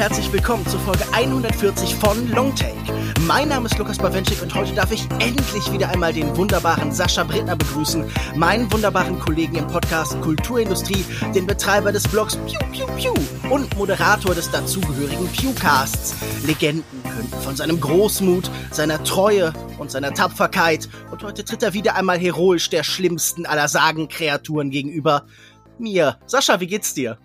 herzlich willkommen zur Folge 140 von Longtake. Mein Name ist Lukas Bawenschik und heute darf ich endlich wieder einmal den wunderbaren Sascha Brittner begrüßen, meinen wunderbaren Kollegen im Podcast Kulturindustrie, den Betreiber des Blogs Piu Piu Piu und Moderator des dazugehörigen Pewcasts. Legenden könnten von seinem Großmut, seiner Treue und seiner Tapferkeit und heute tritt er wieder einmal heroisch der schlimmsten aller Sagenkreaturen gegenüber. Mir. Sascha, wie geht's dir?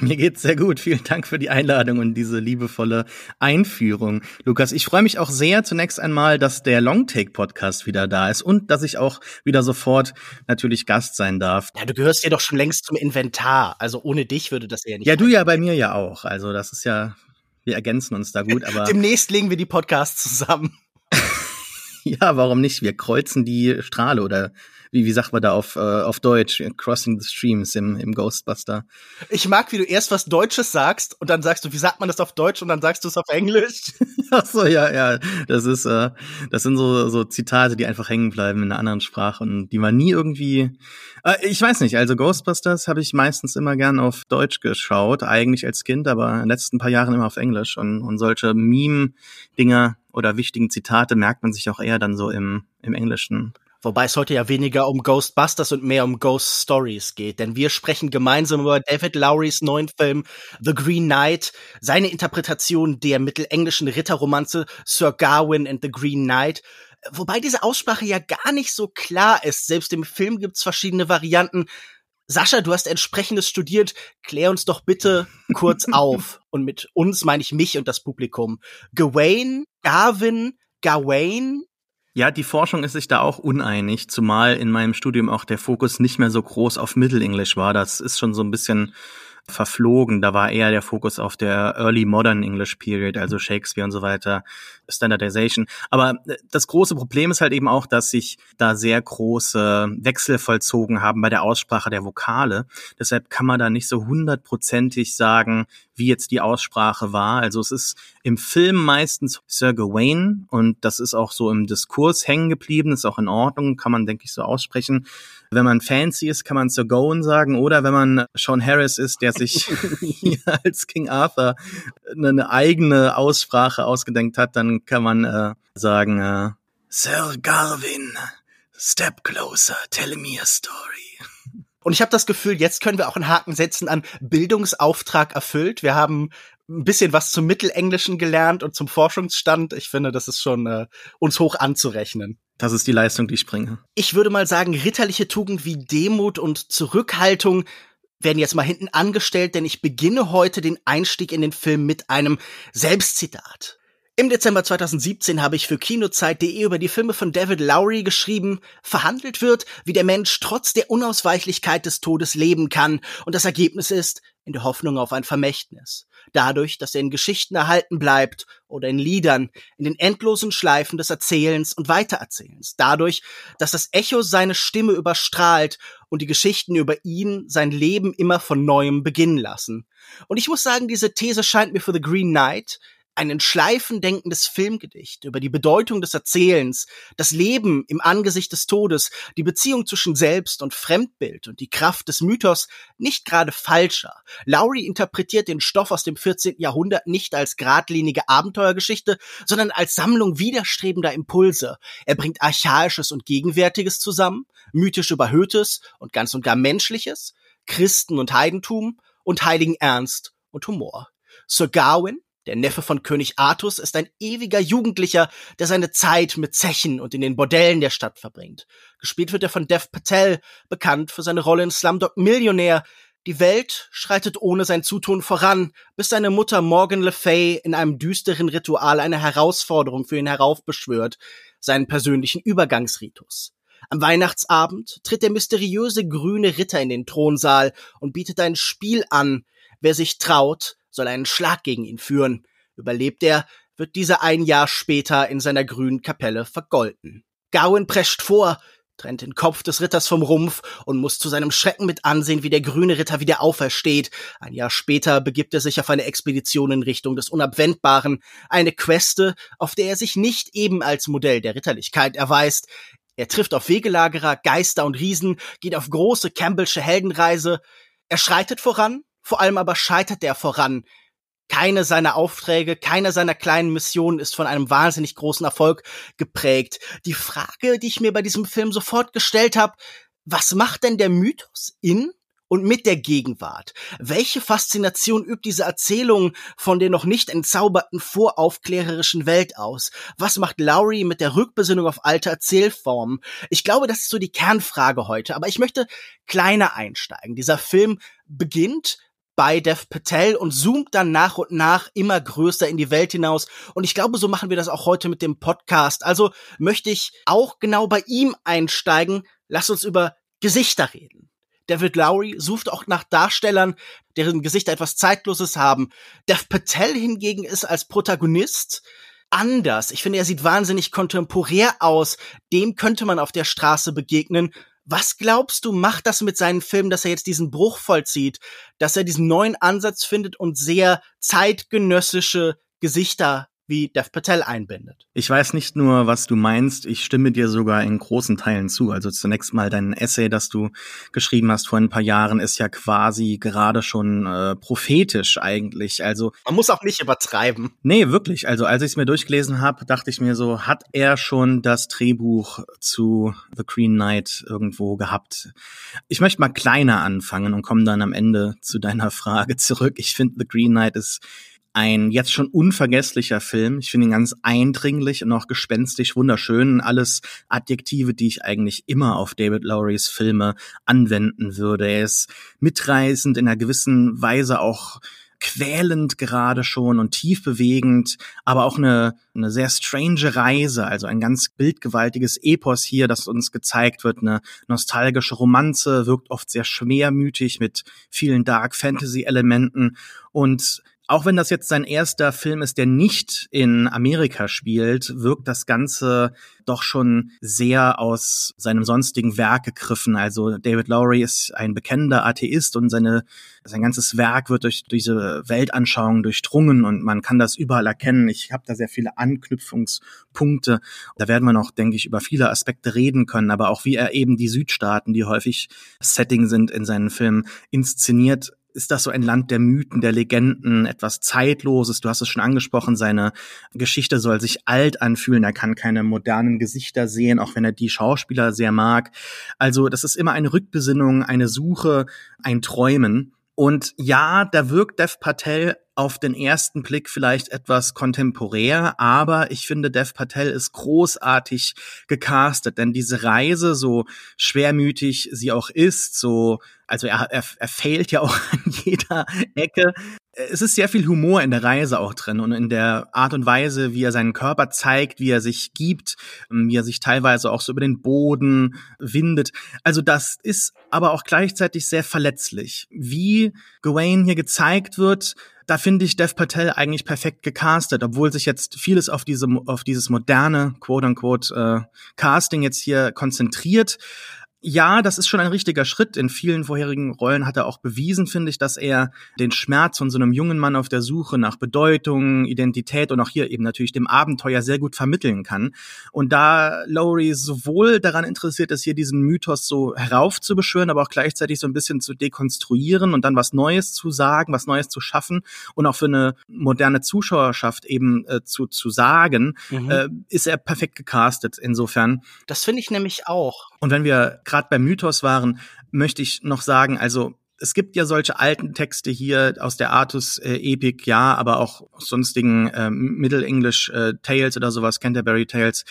Mir geht's sehr gut. Vielen Dank für die Einladung und diese liebevolle Einführung. Lukas, ich freue mich auch sehr zunächst einmal, dass der Longtake Podcast wieder da ist und dass ich auch wieder sofort natürlich Gast sein darf. Ja, du gehörst ja doch schon längst zum Inventar. Also ohne dich würde das ja nicht. Ja, du ja bei mir ja auch. Also das ist ja, wir ergänzen uns da gut, aber. Demnächst legen wir die Podcasts zusammen. ja, warum nicht? Wir kreuzen die Strahle oder wie, wie sagt man da auf, äh, auf Deutsch? Crossing the Streams im, im Ghostbuster. Ich mag, wie du erst was Deutsches sagst und dann sagst du, wie sagt man das auf Deutsch und dann sagst du es auf Englisch. Ach so, ja, ja. Das ist, äh, das sind so, so Zitate, die einfach hängen bleiben in einer anderen Sprache und die man nie irgendwie. Äh, ich weiß nicht, also Ghostbusters habe ich meistens immer gern auf Deutsch geschaut, eigentlich als Kind, aber in den letzten paar Jahren immer auf Englisch und, und solche Meme-Dinger oder wichtigen Zitate merkt man sich auch eher dann so im, im Englischen. Wobei es heute ja weniger um Ghostbusters und mehr um Ghost Stories geht, denn wir sprechen gemeinsam über David Lowrys neuen Film The Green Knight, seine Interpretation der mittelenglischen Ritterromanze Sir Gawain and the Green Knight. Wobei diese Aussprache ja gar nicht so klar ist. Selbst im Film gibt's verschiedene Varianten. Sascha, du hast entsprechendes studiert. Klär uns doch bitte kurz auf. Und mit uns meine ich mich und das Publikum. Gawain, Gavin, Gawain, ja, die Forschung ist sich da auch uneinig, zumal in meinem Studium auch der Fokus nicht mehr so groß auf Mittelenglisch war. Das ist schon so ein bisschen verflogen. Da war eher der Fokus auf der Early Modern English Period, also Shakespeare und so weiter, Standardization. Aber äh, das große Problem ist halt eben auch, dass sich da sehr große Wechsel vollzogen haben bei der Aussprache der Vokale. Deshalb kann man da nicht so hundertprozentig sagen, wie jetzt die Aussprache war. Also es ist im Film meistens Sir Gawain und das ist auch so im Diskurs hängen geblieben, ist auch in Ordnung, kann man, denke ich, so aussprechen. Wenn man fancy ist, kann man Sir Gawain sagen oder wenn man Sean Harris ist, der sich als King Arthur eine eigene Aussprache ausgedenkt hat, dann kann man äh, sagen äh, Sir Garvin, step closer, tell me a story. Und ich habe das Gefühl, jetzt können wir auch einen Haken setzen an Bildungsauftrag erfüllt. Wir haben ein bisschen was zum Mittelenglischen gelernt und zum Forschungsstand. Ich finde, das ist schon äh, uns hoch anzurechnen. Das ist die Leistung, die ich bringe. Ich würde mal sagen, ritterliche Tugend wie Demut und Zurückhaltung werden jetzt mal hinten angestellt, denn ich beginne heute den Einstieg in den Film mit einem Selbstzitat. Im Dezember 2017 habe ich für Kinozeit.de über die Filme von David Lowry geschrieben, verhandelt wird, wie der Mensch trotz der Unausweichlichkeit des Todes leben kann, und das Ergebnis ist, in der Hoffnung auf ein Vermächtnis. Dadurch, dass er in Geschichten erhalten bleibt oder in Liedern, in den endlosen Schleifen des Erzählens und Weitererzählens. Dadurch, dass das Echo seine Stimme überstrahlt und die Geschichten über ihn sein Leben immer von neuem beginnen lassen. Und ich muss sagen, diese These scheint mir für The Green Knight einen schleifendenkendes Filmgedicht über die Bedeutung des Erzählens, das Leben im Angesicht des Todes, die Beziehung zwischen Selbst und Fremdbild und die Kraft des Mythos nicht gerade falscher. Lowry interpretiert den Stoff aus dem 14. Jahrhundert nicht als geradlinige Abenteuergeschichte, sondern als Sammlung widerstrebender Impulse. Er bringt Archaisches und Gegenwärtiges zusammen, mythisch Überhöhtes und ganz und gar Menschliches, Christen und Heidentum und heiligen Ernst und Humor. Sir Gawain, der Neffe von König Artus ist ein ewiger Jugendlicher, der seine Zeit mit Zechen und in den Bordellen der Stadt verbringt. Gespielt wird er von Dev Patel, bekannt für seine Rolle in Slumdog Millionär. Die Welt schreitet ohne sein Zutun voran, bis seine Mutter Morgan Le Fay in einem düsteren Ritual eine Herausforderung für ihn heraufbeschwört, seinen persönlichen Übergangsritus. Am Weihnachtsabend tritt der mysteriöse grüne Ritter in den Thronsaal und bietet ein Spiel an. Wer sich traut, soll einen Schlag gegen ihn führen. Überlebt er, wird dieser ein Jahr später in seiner grünen Kapelle vergolten. Gawain prescht vor, trennt den Kopf des Ritters vom Rumpf und muss zu seinem Schrecken mit ansehen, wie der grüne Ritter wieder aufersteht. Ein Jahr später begibt er sich auf eine Expedition in Richtung des Unabwendbaren, eine Queste, auf der er sich nicht eben als Modell der Ritterlichkeit erweist. Er trifft auf Wegelagerer, Geister und Riesen, geht auf große Campbellsche Heldenreise. Er schreitet voran, vor allem aber scheitert er voran. keine seiner Aufträge, keine seiner kleinen Missionen ist von einem wahnsinnig großen Erfolg geprägt. Die Frage, die ich mir bei diesem Film sofort gestellt habe, was macht denn der Mythos in und mit der Gegenwart. Welche Faszination übt diese Erzählung von der noch nicht entzauberten voraufklärerischen Welt aus? Was macht Lowry mit der Rückbesinnung auf alte Erzählformen? Ich glaube, das ist so die Kernfrage heute, aber ich möchte kleiner einsteigen. Dieser Film beginnt bei Dev Patel und zoomt dann nach und nach immer größer in die Welt hinaus. Und ich glaube, so machen wir das auch heute mit dem Podcast. Also möchte ich auch genau bei ihm einsteigen. Lass uns über Gesichter reden. David Lowry sucht auch nach Darstellern, deren Gesichter etwas Zeitloses haben. Dev Patel hingegen ist als Protagonist anders. Ich finde, er sieht wahnsinnig kontemporär aus. Dem könnte man auf der Straße begegnen. Was glaubst du, macht das mit seinen Filmen, dass er jetzt diesen Bruch vollzieht, dass er diesen neuen Ansatz findet und sehr zeitgenössische Gesichter wie Dev Patel einbindet. Ich weiß nicht nur, was du meinst, ich stimme dir sogar in großen Teilen zu. Also zunächst mal dein Essay, das du geschrieben hast vor ein paar Jahren, ist ja quasi gerade schon äh, prophetisch eigentlich. Also man muss auch nicht übertreiben. Nee, wirklich. Also als ich es mir durchgelesen habe, dachte ich mir so, hat er schon das Drehbuch zu The Green Knight irgendwo gehabt? Ich möchte mal kleiner anfangen und komme dann am Ende zu deiner Frage zurück. Ich finde The Green Knight ist ein jetzt schon unvergesslicher Film. Ich finde ihn ganz eindringlich und auch gespenstisch wunderschön. Alles Adjektive, die ich eigentlich immer auf David Lowrys Filme anwenden würde. Er ist mitreißend, in einer gewissen Weise auch quälend gerade schon und tief bewegend, aber auch eine, eine sehr strange Reise, also ein ganz bildgewaltiges Epos hier, das uns gezeigt wird, eine nostalgische Romanze, wirkt oft sehr schwermütig mit vielen Dark Fantasy Elementen und auch wenn das jetzt sein erster Film ist, der nicht in Amerika spielt, wirkt das Ganze doch schon sehr aus seinem sonstigen Werk gegriffen. Also David Lowry ist ein bekennender Atheist und seine, sein ganzes Werk wird durch diese Weltanschauung durchdrungen und man kann das überall erkennen. Ich habe da sehr viele Anknüpfungspunkte. Da werden wir noch, denke ich, über viele Aspekte reden können, aber auch wie er eben die Südstaaten, die häufig Setting sind in seinen Filmen, inszeniert, ist das so ein Land der Mythen, der Legenden, etwas Zeitloses. Du hast es schon angesprochen, seine Geschichte soll sich alt anfühlen. Er kann keine modernen Gesichter sehen, auch wenn er die Schauspieler sehr mag. Also das ist immer eine Rückbesinnung, eine Suche, ein Träumen. Und ja, da wirkt Dev Patel auf den ersten Blick vielleicht etwas kontemporär, aber ich finde, Dev Patel ist großartig gecastet, denn diese Reise, so schwermütig sie auch ist, so also er, er, er fehlt ja auch an jeder Ecke. Es ist sehr viel Humor in der Reise auch drin und in der Art und Weise, wie er seinen Körper zeigt, wie er sich gibt, wie er sich teilweise auch so über den Boden windet. Also das ist aber auch gleichzeitig sehr verletzlich. Wie Gawain hier gezeigt wird, da finde ich Dev Patel eigentlich perfekt gecastet, obwohl sich jetzt vieles auf diese auf dieses moderne quote unquote äh, Casting jetzt hier konzentriert ja, das ist schon ein richtiger Schritt. In vielen vorherigen Rollen hat er auch bewiesen, finde ich, dass er den Schmerz von so einem jungen Mann auf der Suche nach Bedeutung, Identität und auch hier eben natürlich dem Abenteuer sehr gut vermitteln kann. Und da Lowry sowohl daran interessiert ist, hier diesen Mythos so heraufzubeschwören, aber auch gleichzeitig so ein bisschen zu dekonstruieren und dann was Neues zu sagen, was Neues zu schaffen und auch für eine moderne Zuschauerschaft eben äh, zu, zu sagen, mhm. äh, ist er perfekt gecastet insofern. Das finde ich nämlich auch. Und wenn wir gerade beim Mythos waren, möchte ich noch sagen, also es gibt ja solche alten Texte hier aus der Artus äh, ja, aber auch sonstigen äh, Middle English äh, Tales oder sowas, Canterbury Tales,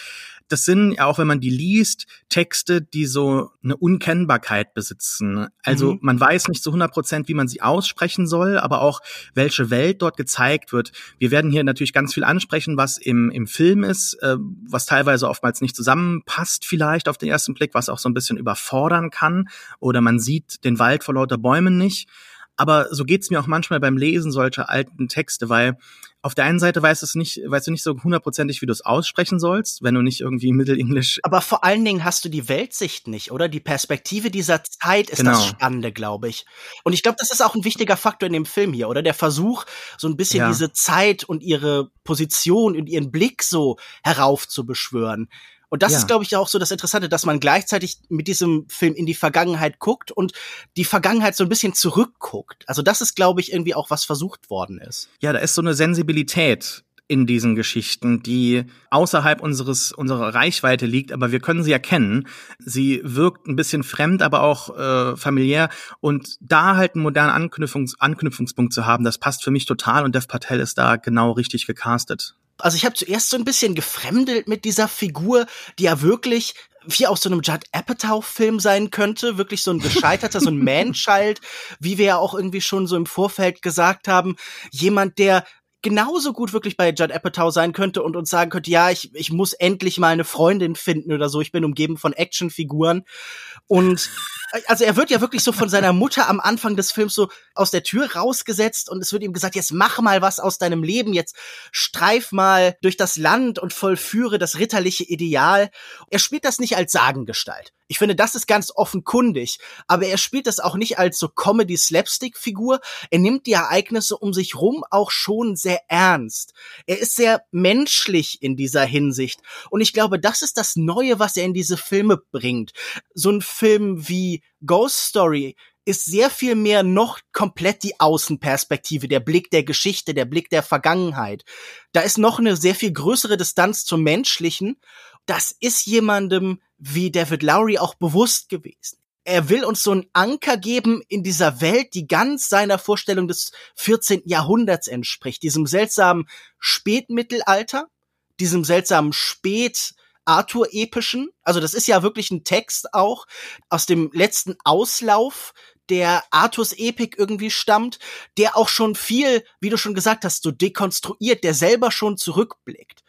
das sind ja auch, wenn man die liest, Texte, die so eine Unkennbarkeit besitzen. Also mhm. man weiß nicht zu 100 Prozent, wie man sie aussprechen soll, aber auch welche Welt dort gezeigt wird. Wir werden hier natürlich ganz viel ansprechen, was im, im Film ist, äh, was teilweise oftmals nicht zusammenpasst vielleicht auf den ersten Blick, was auch so ein bisschen überfordern kann oder man sieht den Wald vor lauter Bäumen nicht. Aber so geht's mir auch manchmal beim Lesen solcher alten Texte, weil auf der einen Seite weißt, es nicht, weißt du nicht so hundertprozentig, wie du es aussprechen sollst, wenn du nicht irgendwie Mittelenglisch. Aber vor allen Dingen hast du die Weltsicht nicht, oder? Die Perspektive dieser Zeit ist genau. das Spannende, glaube ich. Und ich glaube, das ist auch ein wichtiger Faktor in dem Film hier, oder? Der Versuch, so ein bisschen ja. diese Zeit und ihre Position und ihren Blick so heraufzubeschwören. Und das ja. ist, glaube ich, auch so das Interessante, dass man gleichzeitig mit diesem Film in die Vergangenheit guckt und die Vergangenheit so ein bisschen zurückguckt. Also das ist, glaube ich, irgendwie auch was versucht worden ist. Ja, da ist so eine Sensibilität in diesen Geschichten, die außerhalb unseres unserer Reichweite liegt, aber wir können sie erkennen. Sie wirkt ein bisschen fremd, aber auch äh, familiär und da halt einen modernen Anknüpfungs Anknüpfungspunkt zu haben, das passt für mich total und Dev Patel ist da genau richtig gecastet. Also ich habe zuerst so ein bisschen gefremdelt mit dieser Figur, die ja wirklich wie aus so einem Judd Apatow-Film sein könnte, wirklich so ein gescheiterter, so ein Man-Child, wie wir ja auch irgendwie schon so im Vorfeld gesagt haben, jemand, der genauso gut wirklich bei Judd Apatow sein könnte und uns sagen könnte, ja, ich, ich muss endlich mal eine Freundin finden oder so. Ich bin umgeben von Actionfiguren. Und also er wird ja wirklich so von seiner Mutter am Anfang des Films so aus der Tür rausgesetzt und es wird ihm gesagt, jetzt mach mal was aus deinem Leben, jetzt streif mal durch das Land und vollführe das ritterliche Ideal. Er spielt das nicht als Sagengestalt. Ich finde, das ist ganz offenkundig. Aber er spielt das auch nicht als so Comedy-Slapstick-Figur. Er nimmt die Ereignisse um sich rum auch schon sehr ernst. Er ist sehr menschlich in dieser Hinsicht. Und ich glaube, das ist das Neue, was er in diese Filme bringt. So ein Film wie Ghost Story ist sehr viel mehr noch komplett die Außenperspektive, der Blick der Geschichte, der Blick der Vergangenheit. Da ist noch eine sehr viel größere Distanz zum Menschlichen das ist jemandem wie David Lowry auch bewusst gewesen. Er will uns so einen Anker geben in dieser Welt, die ganz seiner Vorstellung des 14. Jahrhunderts entspricht, diesem seltsamen Spätmittelalter, diesem seltsamen Spät Arthur-epischen. Also das ist ja wirklich ein Text auch aus dem letzten Auslauf der Arthurs Epik irgendwie stammt, der auch schon viel, wie du schon gesagt hast, so dekonstruiert, der selber schon zurückblickt.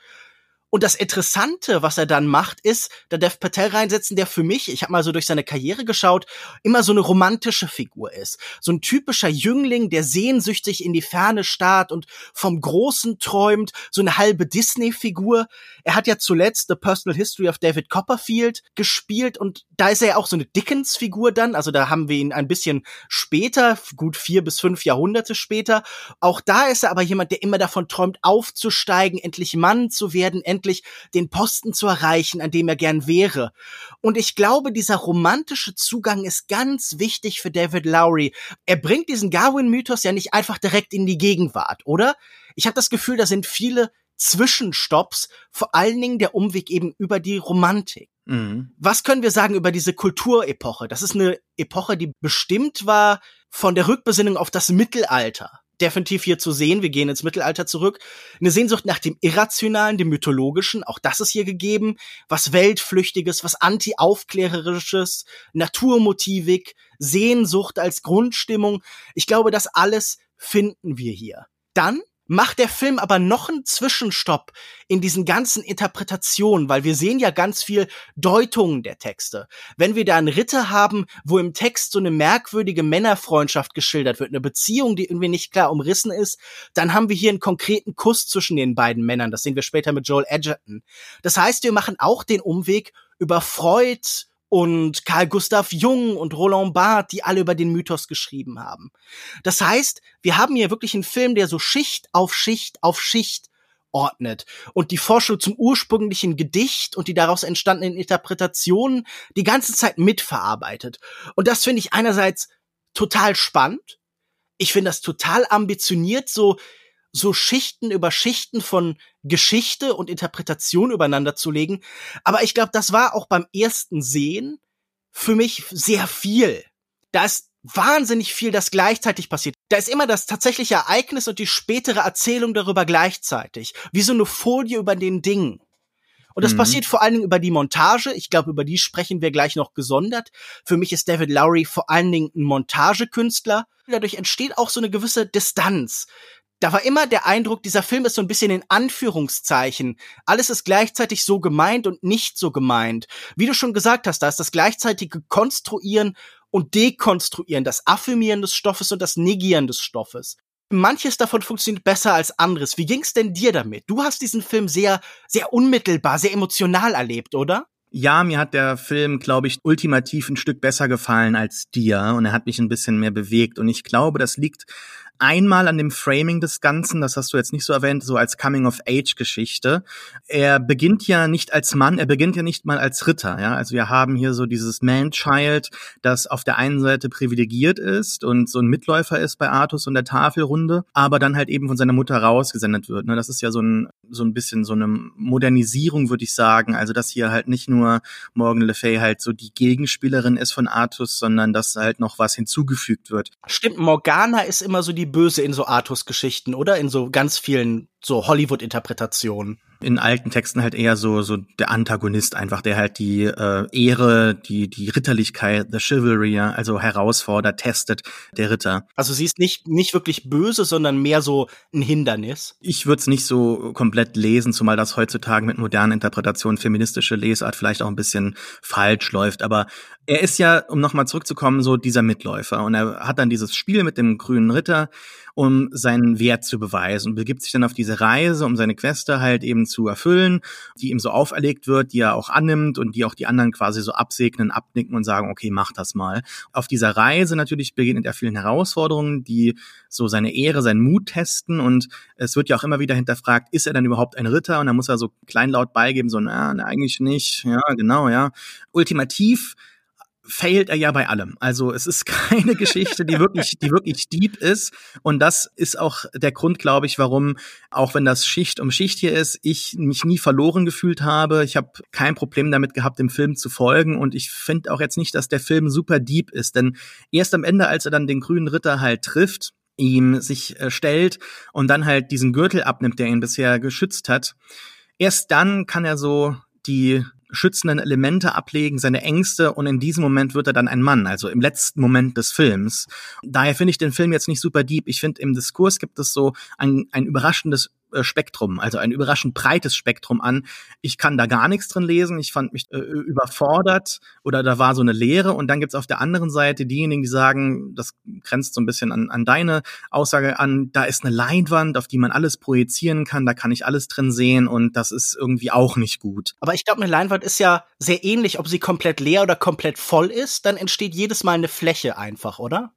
Und das Interessante, was er dann macht, ist, da Dev Patel reinsetzen, der für mich, ich habe mal so durch seine Karriere geschaut, immer so eine romantische Figur ist. So ein typischer Jüngling, der sehnsüchtig in die Ferne starrt und vom Großen träumt, so eine halbe Disney-Figur. Er hat ja zuletzt The Personal History of David Copperfield gespielt und da ist er ja auch so eine Dickens-Figur dann. Also da haben wir ihn ein bisschen später, gut vier bis fünf Jahrhunderte später. Auch da ist er aber jemand, der immer davon träumt, aufzusteigen, endlich Mann zu werden, endlich den Posten zu erreichen, an dem er gern wäre. Und ich glaube, dieser romantische Zugang ist ganz wichtig für David Lowry. Er bringt diesen Garwin-Mythos ja nicht einfach direkt in die Gegenwart, oder? Ich habe das Gefühl, da sind viele Zwischenstopps, vor allen Dingen der Umweg eben über die Romantik. Mhm. Was können wir sagen über diese Kulturepoche? Das ist eine Epoche, die bestimmt war von der Rückbesinnung auf das Mittelalter definitiv hier zu sehen. Wir gehen ins Mittelalter zurück. Eine Sehnsucht nach dem Irrationalen, dem Mythologischen, auch das ist hier gegeben. Was Weltflüchtiges, was Anti-Aufklärerisches, Naturmotivik, Sehnsucht als Grundstimmung. Ich glaube, das alles finden wir hier. Dann macht der Film aber noch einen Zwischenstopp in diesen ganzen Interpretationen, weil wir sehen ja ganz viel Deutungen der Texte. Wenn wir da einen Ritter haben, wo im Text so eine merkwürdige Männerfreundschaft geschildert wird, eine Beziehung, die irgendwie nicht klar umrissen ist, dann haben wir hier einen konkreten Kuss zwischen den beiden Männern. Das sehen wir später mit Joel Edgerton. Das heißt, wir machen auch den Umweg über Freud, und Carl Gustav Jung und Roland Barthes, die alle über den Mythos geschrieben haben. Das heißt, wir haben hier wirklich einen Film, der so Schicht auf Schicht auf Schicht ordnet und die Forschung zum ursprünglichen Gedicht und die daraus entstandenen Interpretationen die ganze Zeit mitverarbeitet. Und das finde ich einerseits total spannend. Ich finde das total ambitioniert, so so Schichten über Schichten von Geschichte und Interpretation übereinander zu legen. Aber ich glaube, das war auch beim ersten Sehen für mich sehr viel. Da ist wahnsinnig viel, das gleichzeitig passiert. Da ist immer das tatsächliche Ereignis und die spätere Erzählung darüber gleichzeitig. Wie so eine Folie über den Dingen. Und das mhm. passiert vor allen Dingen über die Montage. Ich glaube, über die sprechen wir gleich noch gesondert. Für mich ist David Lowry vor allen Dingen ein Montagekünstler. Dadurch entsteht auch so eine gewisse Distanz da war immer der Eindruck, dieser Film ist so ein bisschen in Anführungszeichen. Alles ist gleichzeitig so gemeint und nicht so gemeint. Wie du schon gesagt hast, da ist das gleichzeitige Konstruieren und Dekonstruieren, das Affirmieren des Stoffes und das Negieren des Stoffes. Manches davon funktioniert besser als anderes. Wie ging's denn dir damit? Du hast diesen Film sehr, sehr unmittelbar, sehr emotional erlebt, oder? Ja, mir hat der Film, glaube ich, ultimativ ein Stück besser gefallen als dir und er hat mich ein bisschen mehr bewegt und ich glaube, das liegt einmal an dem Framing des Ganzen, das hast du jetzt nicht so erwähnt, so als Coming-of-Age-Geschichte. Er beginnt ja nicht als Mann, er beginnt ja nicht mal als Ritter. Ja? Also wir haben hier so dieses Man-Child, das auf der einen Seite privilegiert ist und so ein Mitläufer ist bei Artus und der Tafelrunde, aber dann halt eben von seiner Mutter rausgesendet wird. Ne? Das ist ja so ein, so ein bisschen so eine Modernisierung, würde ich sagen. Also dass hier halt nicht nur Morgan Le Fay halt so die Gegenspielerin ist von Artus, sondern dass halt noch was hinzugefügt wird. Stimmt, Morgana ist immer so die Böse in so Artus-Geschichten, oder? In so ganz vielen so Hollywood-Interpretationen in alten Texten halt eher so so der Antagonist einfach, der halt die äh, Ehre, die die Ritterlichkeit, the Chivalry, also herausfordert, testet, der Ritter. Also sie ist nicht nicht wirklich böse, sondern mehr so ein Hindernis. Ich würde es nicht so komplett lesen, zumal das heutzutage mit modernen Interpretationen feministische Lesart vielleicht auch ein bisschen falsch läuft, aber er ist ja, um nochmal zurückzukommen, so dieser Mitläufer und er hat dann dieses Spiel mit dem grünen Ritter um seinen Wert zu beweisen und begibt sich dann auf diese Reise, um seine Queste halt eben zu erfüllen, die ihm so auferlegt wird, die er auch annimmt und die auch die anderen quasi so absegnen, abnicken und sagen, okay, mach das mal. Auf dieser Reise natürlich begegnet er vielen Herausforderungen, die so seine Ehre, seinen Mut testen und es wird ja auch immer wieder hinterfragt, ist er dann überhaupt ein Ritter? Und da muss er so kleinlaut beigeben, so, na, na eigentlich nicht, ja, genau, ja. Ultimativ failt er ja bei allem. Also es ist keine Geschichte, die wirklich, die wirklich deep ist. Und das ist auch der Grund, glaube ich, warum, auch wenn das Schicht um Schicht hier ist, ich mich nie verloren gefühlt habe. Ich habe kein Problem damit gehabt, dem Film zu folgen. Und ich finde auch jetzt nicht, dass der Film super deep ist. Denn erst am Ende, als er dann den grünen Ritter halt trifft, ihm sich äh, stellt und dann halt diesen Gürtel abnimmt, der ihn bisher geschützt hat, erst dann kann er so die schützenden Elemente ablegen, seine Ängste und in diesem Moment wird er dann ein Mann, also im letzten Moment des Films. Daher finde ich den Film jetzt nicht super deep. Ich finde, im Diskurs gibt es so ein, ein überraschendes Spektrum, also ein überraschend breites Spektrum an. Ich kann da gar nichts drin lesen. Ich fand mich äh, überfordert oder da war so eine Leere. Und dann gibt's auf der anderen Seite diejenigen, die sagen, das grenzt so ein bisschen an, an deine Aussage an, da ist eine Leinwand, auf die man alles projizieren kann, da kann ich alles drin sehen und das ist irgendwie auch nicht gut. Aber ich glaube, eine Leinwand ist ja sehr ähnlich, ob sie komplett leer oder komplett voll ist, dann entsteht jedes Mal eine Fläche einfach, oder?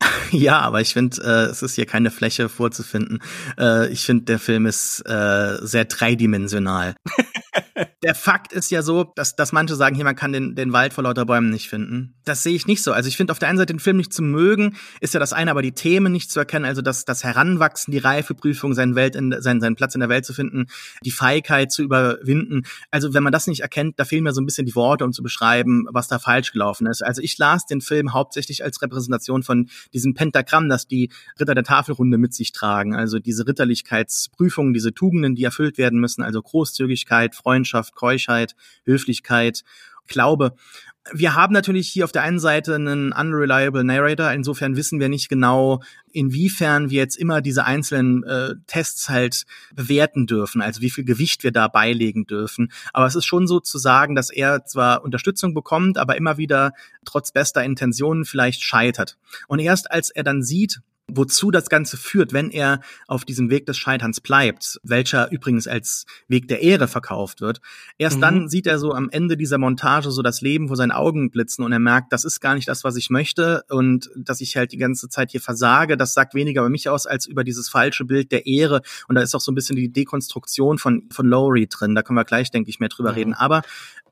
Ja, aber ich finde, äh, es ist hier keine Fläche vorzufinden. Äh, ich finde, der Film ist äh, sehr dreidimensional. der Fakt ist ja so, dass, dass manche sagen, hier, man kann den, den Wald vor lauter Bäumen nicht finden. Das sehe ich nicht so. Also ich finde auf der einen Seite den Film nicht zu mögen, ist ja das eine, aber die Themen nicht zu erkennen, also das, das Heranwachsen, die Reifeprüfung, seinen, Welt in, seinen, seinen Platz in der Welt zu finden, die Feigheit zu überwinden. Also wenn man das nicht erkennt, da fehlen mir so ein bisschen die Worte, um zu beschreiben, was da falsch gelaufen ist. Also ich las den Film hauptsächlich als Repräsentation von diesem Pentagramm, das die Ritter der Tafelrunde mit sich tragen. Also diese Ritterlichkeitsprüfungen, diese Tugenden, die erfüllt werden müssen, also Großzügigkeit, Freundschaft, Keuschheit, Höflichkeit, Glaube. Wir haben natürlich hier auf der einen Seite einen unreliable Narrator. Insofern wissen wir nicht genau, inwiefern wir jetzt immer diese einzelnen äh, Tests halt bewerten dürfen, also wie viel Gewicht wir da beilegen dürfen. Aber es ist schon so zu sagen, dass er zwar Unterstützung bekommt, aber immer wieder trotz bester Intentionen vielleicht scheitert. Und erst als er dann sieht, wozu das Ganze führt, wenn er auf diesem Weg des Scheiterns bleibt, welcher übrigens als Weg der Ehre verkauft wird. Erst mhm. dann sieht er so am Ende dieser Montage so das Leben vor seinen Augen blitzen und er merkt, das ist gar nicht das, was ich möchte und dass ich halt die ganze Zeit hier versage, das sagt weniger über mich aus als über dieses falsche Bild der Ehre und da ist auch so ein bisschen die Dekonstruktion von, von Lowry drin, da können wir gleich, denke ich, mehr drüber mhm. reden, aber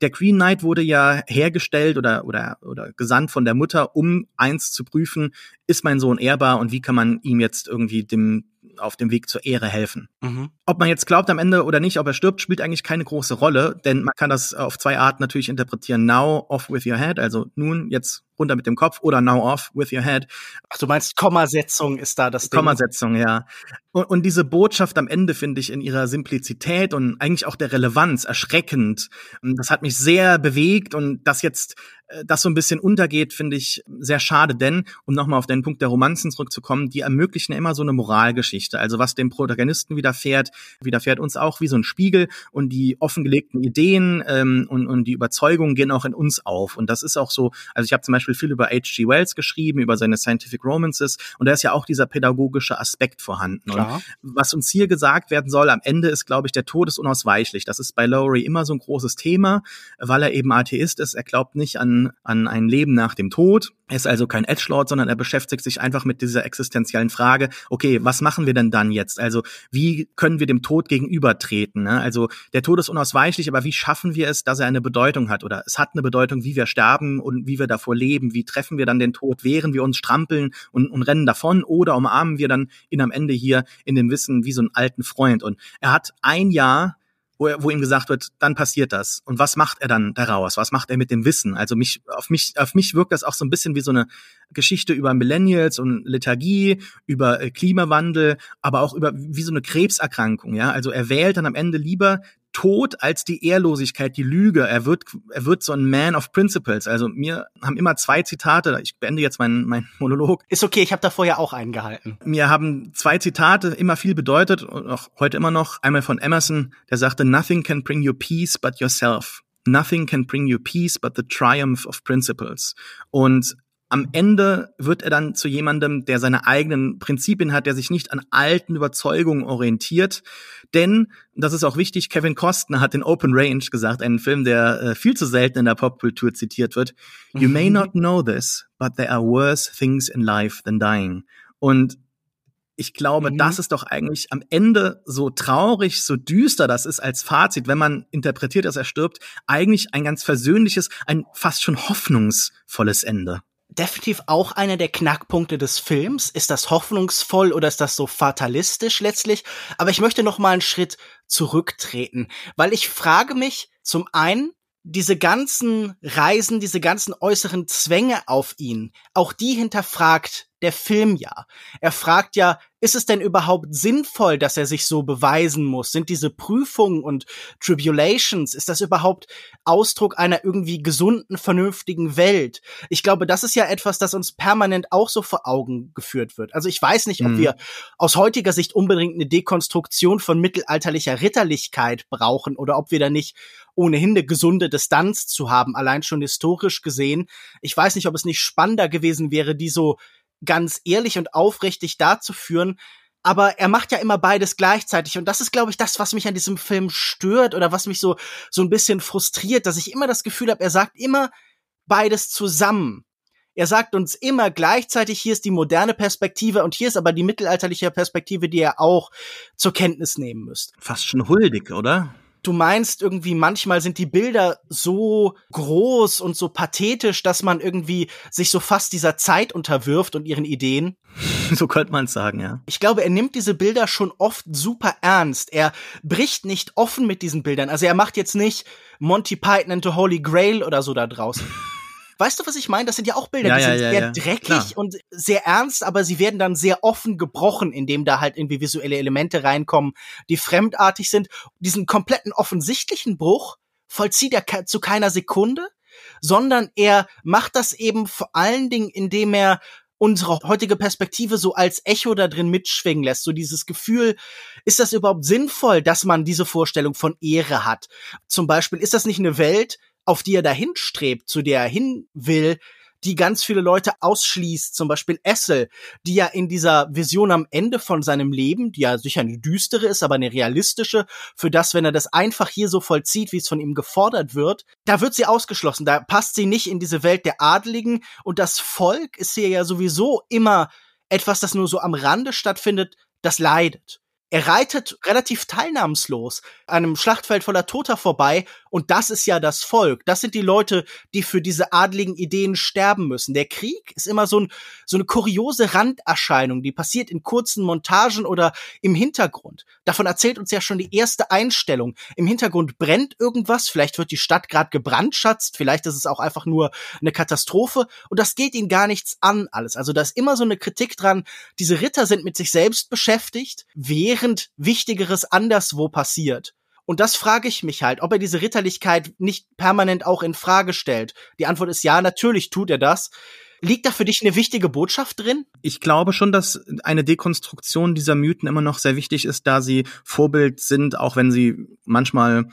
der Green Knight wurde ja hergestellt oder, oder, oder gesandt von der Mutter, um eins zu prüfen, ist mein Sohn ehrbar und wie kann man ihm jetzt irgendwie dem auf dem Weg zur Ehre helfen. Mhm. Ob man jetzt glaubt am Ende oder nicht, ob er stirbt, spielt eigentlich keine große Rolle, denn man kann das auf zwei Arten natürlich interpretieren. Now off with your head, also nun jetzt runter mit dem Kopf oder now off with your head. Ach, du meinst Kommasetzung ist da das Ding? Kommasetzung, ja. Und, und diese Botschaft am Ende finde ich in ihrer Simplizität und eigentlich auch der Relevanz erschreckend. Das hat mich sehr bewegt und das jetzt äh, das so ein bisschen untergeht, finde ich sehr schade, denn, um nochmal auf den Punkt der Romanzen zurückzukommen, die ermöglichen immer so eine Moralgeschichte Geschichte. Also was dem Protagonisten widerfährt, widerfährt uns auch wie so ein Spiegel und die offengelegten Ideen ähm, und, und die Überzeugungen gehen auch in uns auf. Und das ist auch so, also ich habe zum Beispiel viel über H.G. Wells geschrieben, über seine Scientific Romances und da ist ja auch dieser pädagogische Aspekt vorhanden. Klar. Und was uns hier gesagt werden soll, am Ende ist, glaube ich, der Tod ist unausweichlich. Das ist bei Lowry immer so ein großes Thema, weil er eben Atheist ist. Er glaubt nicht an, an ein Leben nach dem Tod. Er ist also kein Edgelord, sondern er beschäftigt sich einfach mit dieser existenziellen Frage, okay, was machen wir denn dann jetzt? Also wie können wir dem Tod gegenübertreten? Ne? Also der Tod ist unausweichlich, aber wie schaffen wir es, dass er eine Bedeutung hat? Oder es hat eine Bedeutung, wie wir sterben und wie wir davor leben. Wie treffen wir dann den Tod? Wehren wir uns, strampeln und, und rennen davon? Oder umarmen wir dann ihn am Ende hier in dem Wissen wie so einen alten Freund? Und er hat ein Jahr wo, er, wo ihm gesagt wird, dann passiert das. Und was macht er dann daraus? Was macht er mit dem Wissen? Also mich, auf mich, auf mich wirkt das auch so ein bisschen wie so eine Geschichte über Millennials und Lethargie, über äh, Klimawandel, aber auch über wie so eine Krebserkrankung, ja. Also er wählt dann am Ende lieber Tod als die Ehrlosigkeit, die Lüge. Er wird, er wird so ein Man of Principles. Also mir haben immer zwei Zitate, ich beende jetzt meinen mein Monolog. Ist okay, ich habe da vorher auch eingehalten. Mir haben zwei Zitate immer viel bedeutet und auch heute immer noch. Einmal von Emerson, der sagte, Nothing can bring you peace but yourself. Nothing can bring you peace but the triumph of principles. Und am Ende wird er dann zu jemandem, der seine eigenen Prinzipien hat, der sich nicht an alten Überzeugungen orientiert. Denn, das ist auch wichtig, Kevin Costner hat in Open Range gesagt, einen Film, der äh, viel zu selten in der Popkultur zitiert wird. You may mhm. not know this, but there are worse things in life than dying. Und ich glaube, mhm. das ist doch eigentlich am Ende so traurig, so düster das ist als Fazit, wenn man interpretiert, dass er stirbt, eigentlich ein ganz versöhnliches, ein fast schon hoffnungsvolles Ende definitiv auch einer der Knackpunkte des Films. Ist das hoffnungsvoll oder ist das so fatalistisch letztlich? Aber ich möchte noch mal einen Schritt zurücktreten, weil ich frage mich zum einen, diese ganzen Reisen, diese ganzen äußeren Zwänge auf ihn, auch die hinterfragt der Film ja. Er fragt ja, ist es denn überhaupt sinnvoll, dass er sich so beweisen muss? Sind diese Prüfungen und Tribulations, ist das überhaupt Ausdruck einer irgendwie gesunden, vernünftigen Welt? Ich glaube, das ist ja etwas, das uns permanent auch so vor Augen geführt wird. Also ich weiß nicht, ob mhm. wir aus heutiger Sicht unbedingt eine Dekonstruktion von mittelalterlicher Ritterlichkeit brauchen oder ob wir da nicht ohnehin eine gesunde Distanz zu haben, allein schon historisch gesehen. Ich weiß nicht, ob es nicht spannender gewesen wäre, die so ganz ehrlich und aufrichtig darzuführen. Aber er macht ja immer beides gleichzeitig. Und das ist, glaube ich, das, was mich an diesem Film stört oder was mich so, so ein bisschen frustriert, dass ich immer das Gefühl habe, er sagt immer beides zusammen. Er sagt uns immer gleichzeitig, hier ist die moderne Perspektive und hier ist aber die mittelalterliche Perspektive, die ihr auch zur Kenntnis nehmen müsst. Fast schon huldig, oder? Du meinst irgendwie, manchmal sind die Bilder so groß und so pathetisch, dass man irgendwie sich so fast dieser Zeit unterwirft und ihren Ideen. so könnte man es sagen, ja. Ich glaube, er nimmt diese Bilder schon oft super ernst. Er bricht nicht offen mit diesen Bildern. Also er macht jetzt nicht Monty Python and the Holy Grail oder so da draußen. Weißt du, was ich meine? Das sind ja auch Bilder, ja, die ja, sind ja, sehr dreckig Klar. und sehr ernst, aber sie werden dann sehr offen gebrochen, indem da halt irgendwie visuelle Elemente reinkommen, die fremdartig sind. Diesen kompletten offensichtlichen Bruch vollzieht er zu keiner Sekunde, sondern er macht das eben vor allen Dingen, indem er unsere heutige Perspektive so als Echo da drin mitschwingen lässt. So dieses Gefühl, ist das überhaupt sinnvoll, dass man diese Vorstellung von Ehre hat? Zum Beispiel, ist das nicht eine Welt, auf die er dahin strebt, zu der er hin will, die ganz viele Leute ausschließt, zum Beispiel Essel, die ja in dieser Vision am Ende von seinem Leben, die ja sicher eine düstere ist, aber eine realistische, für das, wenn er das einfach hier so vollzieht, wie es von ihm gefordert wird, da wird sie ausgeschlossen, da passt sie nicht in diese Welt der Adligen und das Volk ist hier ja sowieso immer etwas, das nur so am Rande stattfindet, das leidet. Er reitet relativ teilnahmslos an einem Schlachtfeld voller Toter vorbei und das ist ja das Volk. Das sind die Leute, die für diese adligen Ideen sterben müssen. Der Krieg ist immer so, ein, so eine kuriose Randerscheinung, die passiert in kurzen Montagen oder im Hintergrund. Davon erzählt uns ja schon die erste Einstellung. Im Hintergrund brennt irgendwas, vielleicht wird die Stadt gerade gebrandschatzt, vielleicht ist es auch einfach nur eine Katastrophe und das geht ihnen gar nichts an alles. Also da ist immer so eine Kritik dran, diese Ritter sind mit sich selbst beschäftigt, während Wichtigeres anderswo passiert. Und das frage ich mich halt, ob er diese Ritterlichkeit nicht permanent auch in Frage stellt. Die Antwort ist ja, natürlich tut er das. Liegt da für dich eine wichtige Botschaft drin? Ich glaube schon, dass eine Dekonstruktion dieser Mythen immer noch sehr wichtig ist, da sie Vorbild sind, auch wenn sie manchmal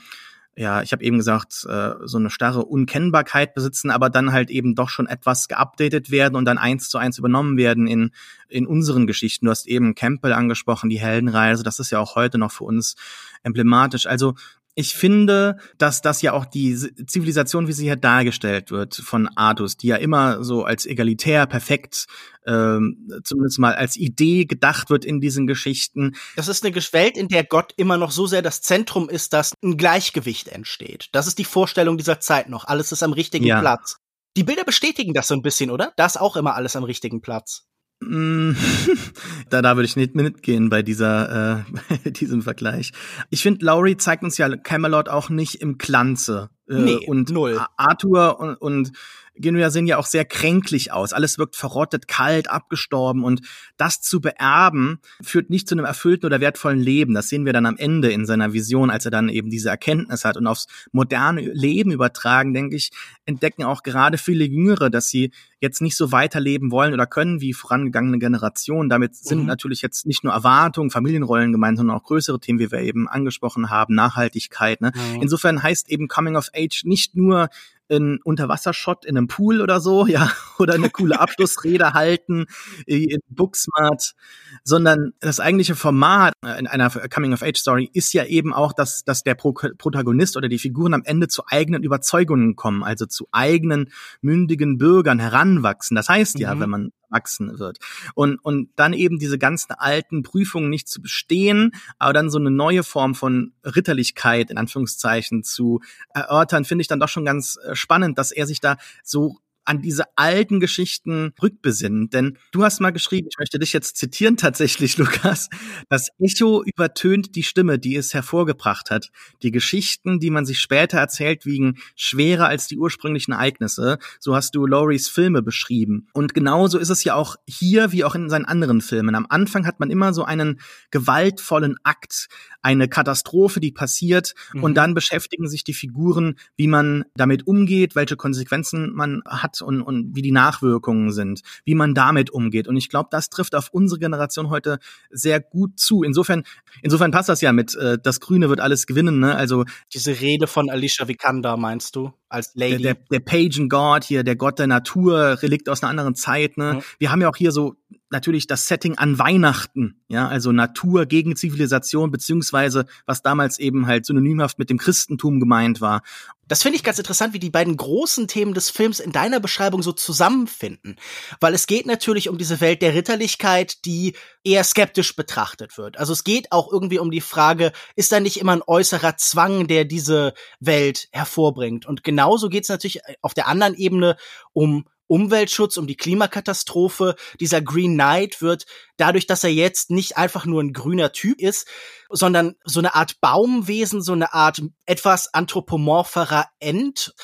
ja, ich habe eben gesagt, äh, so eine starre Unkennbarkeit besitzen, aber dann halt eben doch schon etwas geupdatet werden und dann eins zu eins übernommen werden in, in unseren Geschichten. Du hast eben Campbell angesprochen, die Heldenreise, das ist ja auch heute noch für uns emblematisch. Also ich finde, dass das ja auch die Zivilisation, wie sie hier dargestellt wird von Artus, die ja immer so als egalitär, perfekt, ähm, zumindest mal als Idee gedacht wird in diesen Geschichten. Das ist eine Welt, in der Gott immer noch so sehr das Zentrum ist, dass ein Gleichgewicht entsteht. Das ist die Vorstellung dieser Zeit noch. Alles ist am richtigen ja. Platz. Die Bilder bestätigen das so ein bisschen, oder? Da ist auch immer alles am richtigen Platz. Mm, da, da würde ich nicht mitgehen bei dieser, äh, diesem Vergleich. Ich finde, Laurie zeigt uns ja Camelot auch nicht im Glanze. Äh, nee, und null. Arthur und, und Genuia sehen ja auch sehr kränklich aus. Alles wirkt verrottet, kalt, abgestorben und das zu beerben führt nicht zu einem erfüllten oder wertvollen Leben. Das sehen wir dann am Ende in seiner Vision, als er dann eben diese Erkenntnis hat und aufs moderne Leben übertragen, denke ich, entdecken auch gerade viele Jüngere, dass sie jetzt nicht so weiterleben wollen oder können wie vorangegangene Generationen. Damit sind mhm. natürlich jetzt nicht nur Erwartungen, Familienrollen gemeint, sondern auch größere Themen, wie wir eben angesprochen haben, Nachhaltigkeit. Ne? Mhm. Insofern heißt eben Coming of Age nicht nur ein Unterwassershot in einem Pool oder so, ja, oder eine coole Abschlussrede halten in Booksmart, sondern das eigentliche Format in einer Coming-of-Age-Story ist ja eben auch, dass, dass der Pro Protagonist oder die Figuren am Ende zu eigenen Überzeugungen kommen, also zu eigenen mündigen Bürgern heranwachsen. Das heißt ja, mhm. wenn man erwachsen wird. Und, und dann eben diese ganzen alten Prüfungen nicht zu bestehen, aber dann so eine neue Form von Ritterlichkeit in Anführungszeichen zu erörtern, finde ich dann doch schon ganz äh, spannend, dass er sich da so an diese alten Geschichten rückbesinnen. Denn du hast mal geschrieben, ich möchte dich jetzt zitieren tatsächlich, Lukas, das Echo übertönt die Stimme, die es hervorgebracht hat. Die Geschichten, die man sich später erzählt, wiegen schwerer als die ursprünglichen Ereignisse. So hast du Lauries Filme beschrieben. Und genauso ist es ja auch hier wie auch in seinen anderen Filmen. Am Anfang hat man immer so einen gewaltvollen Akt, eine Katastrophe, die passiert, mhm. und dann beschäftigen sich die Figuren, wie man damit umgeht, welche Konsequenzen man hat und, und wie die Nachwirkungen sind, wie man damit umgeht. Und ich glaube, das trifft auf unsere Generation heute sehr gut zu. Insofern, insofern passt das ja mit, äh, das Grüne wird alles gewinnen. Ne? Also diese Rede von Alicia Vikander meinst du als Lady? Der, der, der Pagan God hier, der Gott der Natur, Relikt aus einer anderen Zeit. Ne? Mhm. Wir haben ja auch hier so natürlich das Setting an Weihnachten, ja, also Natur gegen Zivilisation, beziehungsweise was damals eben halt synonymhaft mit dem Christentum gemeint war. Das finde ich ganz interessant, wie die beiden großen Themen des Films in deiner Beschreibung so zusammenfinden. Weil es geht natürlich um diese Welt der Ritterlichkeit, die eher skeptisch betrachtet wird. Also es geht auch irgendwie um die Frage, ist da nicht immer ein äußerer Zwang, der diese Welt hervorbringt? Und genauso geht es natürlich auf der anderen Ebene um Umweltschutz, um die Klimakatastrophe. Dieser Green Knight wird dadurch, dass er jetzt nicht einfach nur ein grüner Typ ist, sondern so eine Art Baumwesen, so eine Art etwas anthropomorpherer End,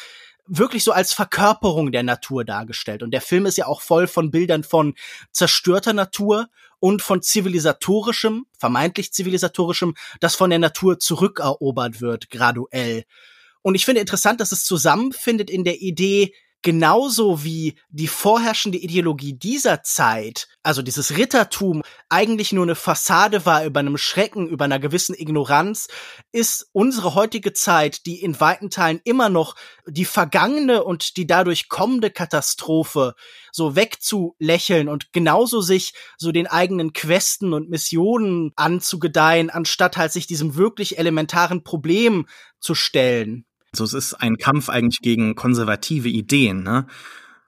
wirklich so als Verkörperung der Natur dargestellt. Und der Film ist ja auch voll von Bildern von zerstörter Natur und von zivilisatorischem, vermeintlich zivilisatorischem, das von der Natur zurückerobert wird, graduell. Und ich finde interessant, dass es zusammenfindet in der Idee, genauso wie die vorherrschende Ideologie dieser Zeit, also dieses Rittertum, eigentlich nur eine Fassade war über einem Schrecken, über einer gewissen Ignoranz, ist unsere heutige Zeit, die in weiten Teilen immer noch die vergangene und die dadurch kommende Katastrophe so wegzulächeln und genauso sich so den eigenen Questen und Missionen anzugedeihen, anstatt halt sich diesem wirklich elementaren Problem zu stellen. Also es ist ein Kampf eigentlich gegen konservative Ideen. Ne?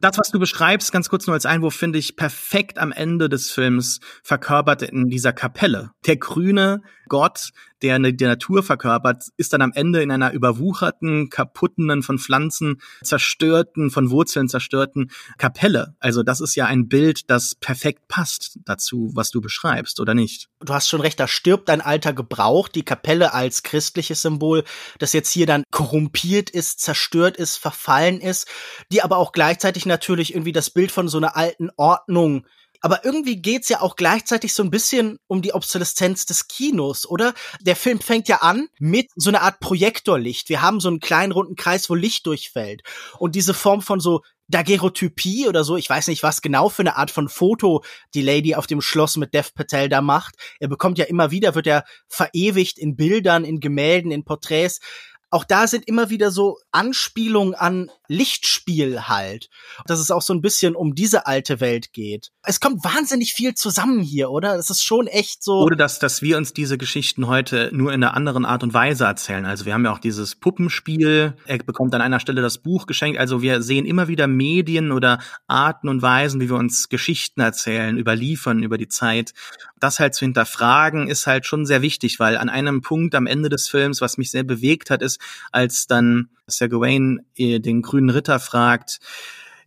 Das, was du beschreibst, ganz kurz nur als Einwurf, finde ich perfekt am Ende des Films verkörpert in dieser Kapelle. Der grüne Gott, der die Natur verkörpert, ist dann am Ende in einer überwucherten, kaputten, von Pflanzen zerstörten, von Wurzeln zerstörten Kapelle. Also das ist ja ein Bild, das perfekt passt dazu, was du beschreibst, oder nicht? Du hast schon recht, da stirbt ein alter Gebrauch, die Kapelle als christliches Symbol, das jetzt hier dann korrumpiert ist, zerstört ist, verfallen ist, die aber auch gleichzeitig natürlich irgendwie das Bild von so einer alten Ordnung aber irgendwie geht's ja auch gleichzeitig so ein bisschen um die Obsoleszenz des Kinos, oder? Der Film fängt ja an mit so einer Art Projektorlicht. Wir haben so einen kleinen runden Kreis, wo Licht durchfällt. Und diese Form von so Daguerreotypie oder so. Ich weiß nicht, was genau für eine Art von Foto die Lady auf dem Schloss mit Dev Patel da macht. Er bekommt ja immer wieder, wird er verewigt in Bildern, in Gemälden, in Porträts auch da sind immer wieder so Anspielungen an Lichtspiel halt. Dass es auch so ein bisschen um diese alte Welt geht. Es kommt wahnsinnig viel zusammen hier, oder? Es ist schon echt so. Oder dass, dass wir uns diese Geschichten heute nur in einer anderen Art und Weise erzählen. Also wir haben ja auch dieses Puppenspiel. Er bekommt an einer Stelle das Buch geschenkt. Also wir sehen immer wieder Medien oder Arten und Weisen, wie wir uns Geschichten erzählen, überliefern über die Zeit. Das halt zu hinterfragen ist halt schon sehr wichtig, weil an einem Punkt am Ende des Films, was mich sehr bewegt hat, ist, als dann Sir Gawain äh, den grünen Ritter fragt,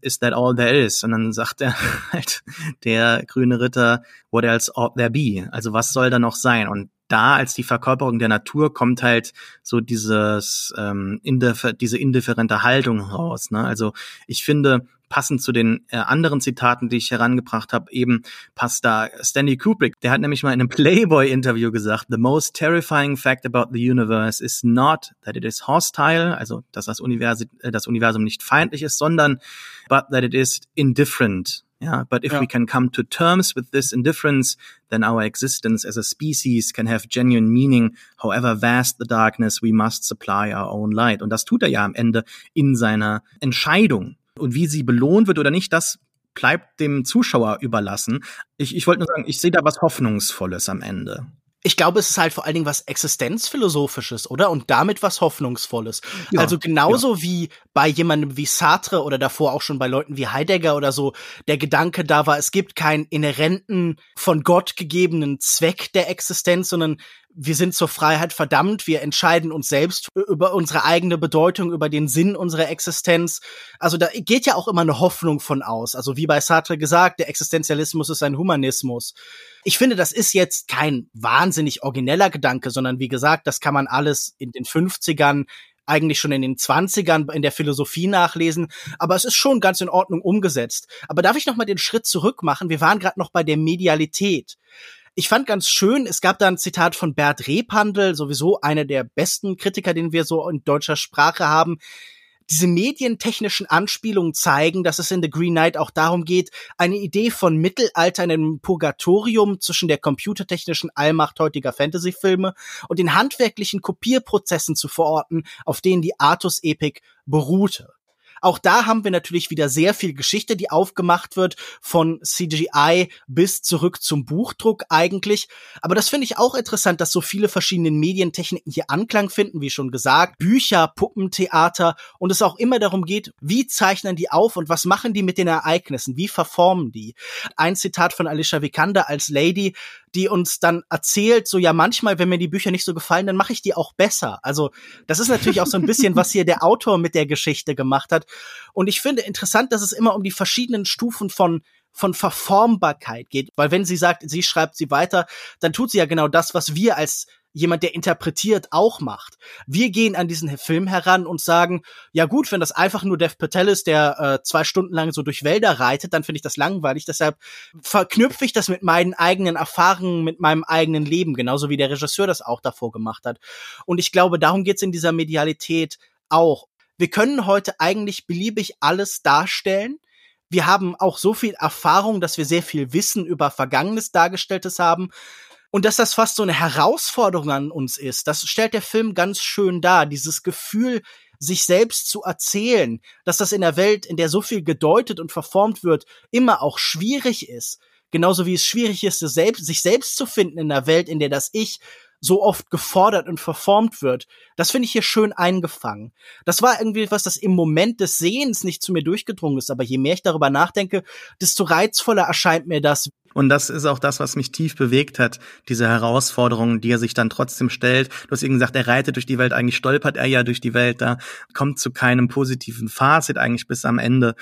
is that all there is? Und dann sagt er halt, der grüne Ritter, what else ought there be? Also was soll da noch sein? Und da als die Verkörperung der Natur kommt halt so dieses ähm, indiffer diese indifferente Haltung raus. Ne? Also ich finde, passend zu den äh, anderen Zitaten, die ich herangebracht habe, eben passt da Stanley Kubrick. Der hat nämlich mal in einem Playboy-Interview gesagt, The most terrifying fact about the universe is not that it is hostile, also dass das Universum, äh, das Universum nicht feindlich ist, sondern but that it is indifferent. Yeah, but if ja. we can come to terms with this indifference, then our existence as a species can have genuine meaning. However vast the darkness, we must supply our own light. Und das tut er ja am Ende in seiner Entscheidung. Und wie sie belohnt wird oder nicht, das bleibt dem Zuschauer überlassen. Ich, ich wollte nur sagen, ich sehe da was Hoffnungsvolles am Ende. Ich glaube, es ist halt vor allen Dingen was Existenzphilosophisches, oder? Und damit was Hoffnungsvolles. Ja, also genauso ja. wie bei jemandem wie Sartre oder davor auch schon bei Leuten wie Heidegger oder so, der Gedanke da war, es gibt keinen inhärenten, von Gott gegebenen Zweck der Existenz, sondern wir sind zur Freiheit verdammt, wir entscheiden uns selbst über unsere eigene Bedeutung, über den Sinn unserer Existenz. Also da geht ja auch immer eine Hoffnung von aus. Also wie bei Sartre gesagt, der Existenzialismus ist ein Humanismus. Ich finde, das ist jetzt kein wahnsinnig origineller Gedanke, sondern wie gesagt, das kann man alles in den 50ern eigentlich schon in den 20ern in der Philosophie nachlesen, aber es ist schon ganz in Ordnung umgesetzt. Aber darf ich noch mal den Schritt zurück machen? Wir waren gerade noch bei der Medialität. Ich fand ganz schön, es gab da ein Zitat von Bert Repandl, sowieso einer der besten Kritiker, den wir so in deutscher Sprache haben. Diese medientechnischen Anspielungen zeigen, dass es in The Green Knight auch darum geht, eine Idee von Mittelalter in einem Purgatorium zwischen der computertechnischen Allmacht heutiger Fantasyfilme und den handwerklichen Kopierprozessen zu verorten, auf denen die Artus-Epik beruhte. Auch da haben wir natürlich wieder sehr viel Geschichte, die aufgemacht wird, von CGI bis zurück zum Buchdruck eigentlich. Aber das finde ich auch interessant, dass so viele verschiedene Medientechniken hier Anklang finden, wie schon gesagt. Bücher, Puppentheater und es auch immer darum geht, wie zeichnen die auf und was machen die mit den Ereignissen, wie verformen die. Ein Zitat von Alicia Vikander als Lady, die uns dann erzählt, so ja, manchmal, wenn mir die Bücher nicht so gefallen, dann mache ich die auch besser. Also das ist natürlich auch so ein bisschen, was hier der Autor mit der Geschichte gemacht hat. Und ich finde interessant, dass es immer um die verschiedenen Stufen von von Verformbarkeit geht, weil wenn sie sagt, sie schreibt sie weiter, dann tut sie ja genau das, was wir als jemand, der interpretiert, auch macht. Wir gehen an diesen Film heran und sagen, ja gut, wenn das einfach nur Dev Patel ist, der äh, zwei Stunden lang so durch Wälder reitet, dann finde ich das langweilig. Deshalb verknüpfe ich das mit meinen eigenen Erfahrungen, mit meinem eigenen Leben, genauso wie der Regisseur das auch davor gemacht hat. Und ich glaube, darum geht's in dieser Medialität auch. Wir können heute eigentlich beliebig alles darstellen. Wir haben auch so viel Erfahrung, dass wir sehr viel Wissen über Vergangenes Dargestelltes haben. Und dass das fast so eine Herausforderung an uns ist, das stellt der Film ganz schön dar. Dieses Gefühl, sich selbst zu erzählen, dass das in der Welt, in der so viel gedeutet und verformt wird, immer auch schwierig ist. Genauso wie es schwierig ist, sich selbst zu finden in einer Welt, in der das Ich so oft gefordert und verformt wird. Das finde ich hier schön eingefangen. Das war irgendwie etwas, das im Moment des Sehens nicht zu mir durchgedrungen ist, aber je mehr ich darüber nachdenke, desto reizvoller erscheint mir das. Und das ist auch das, was mich tief bewegt hat, diese Herausforderungen, die er sich dann trotzdem stellt. Du hast eben gesagt, er reitet durch die Welt, eigentlich stolpert er ja durch die Welt, da kommt zu keinem positiven Fazit eigentlich bis am Ende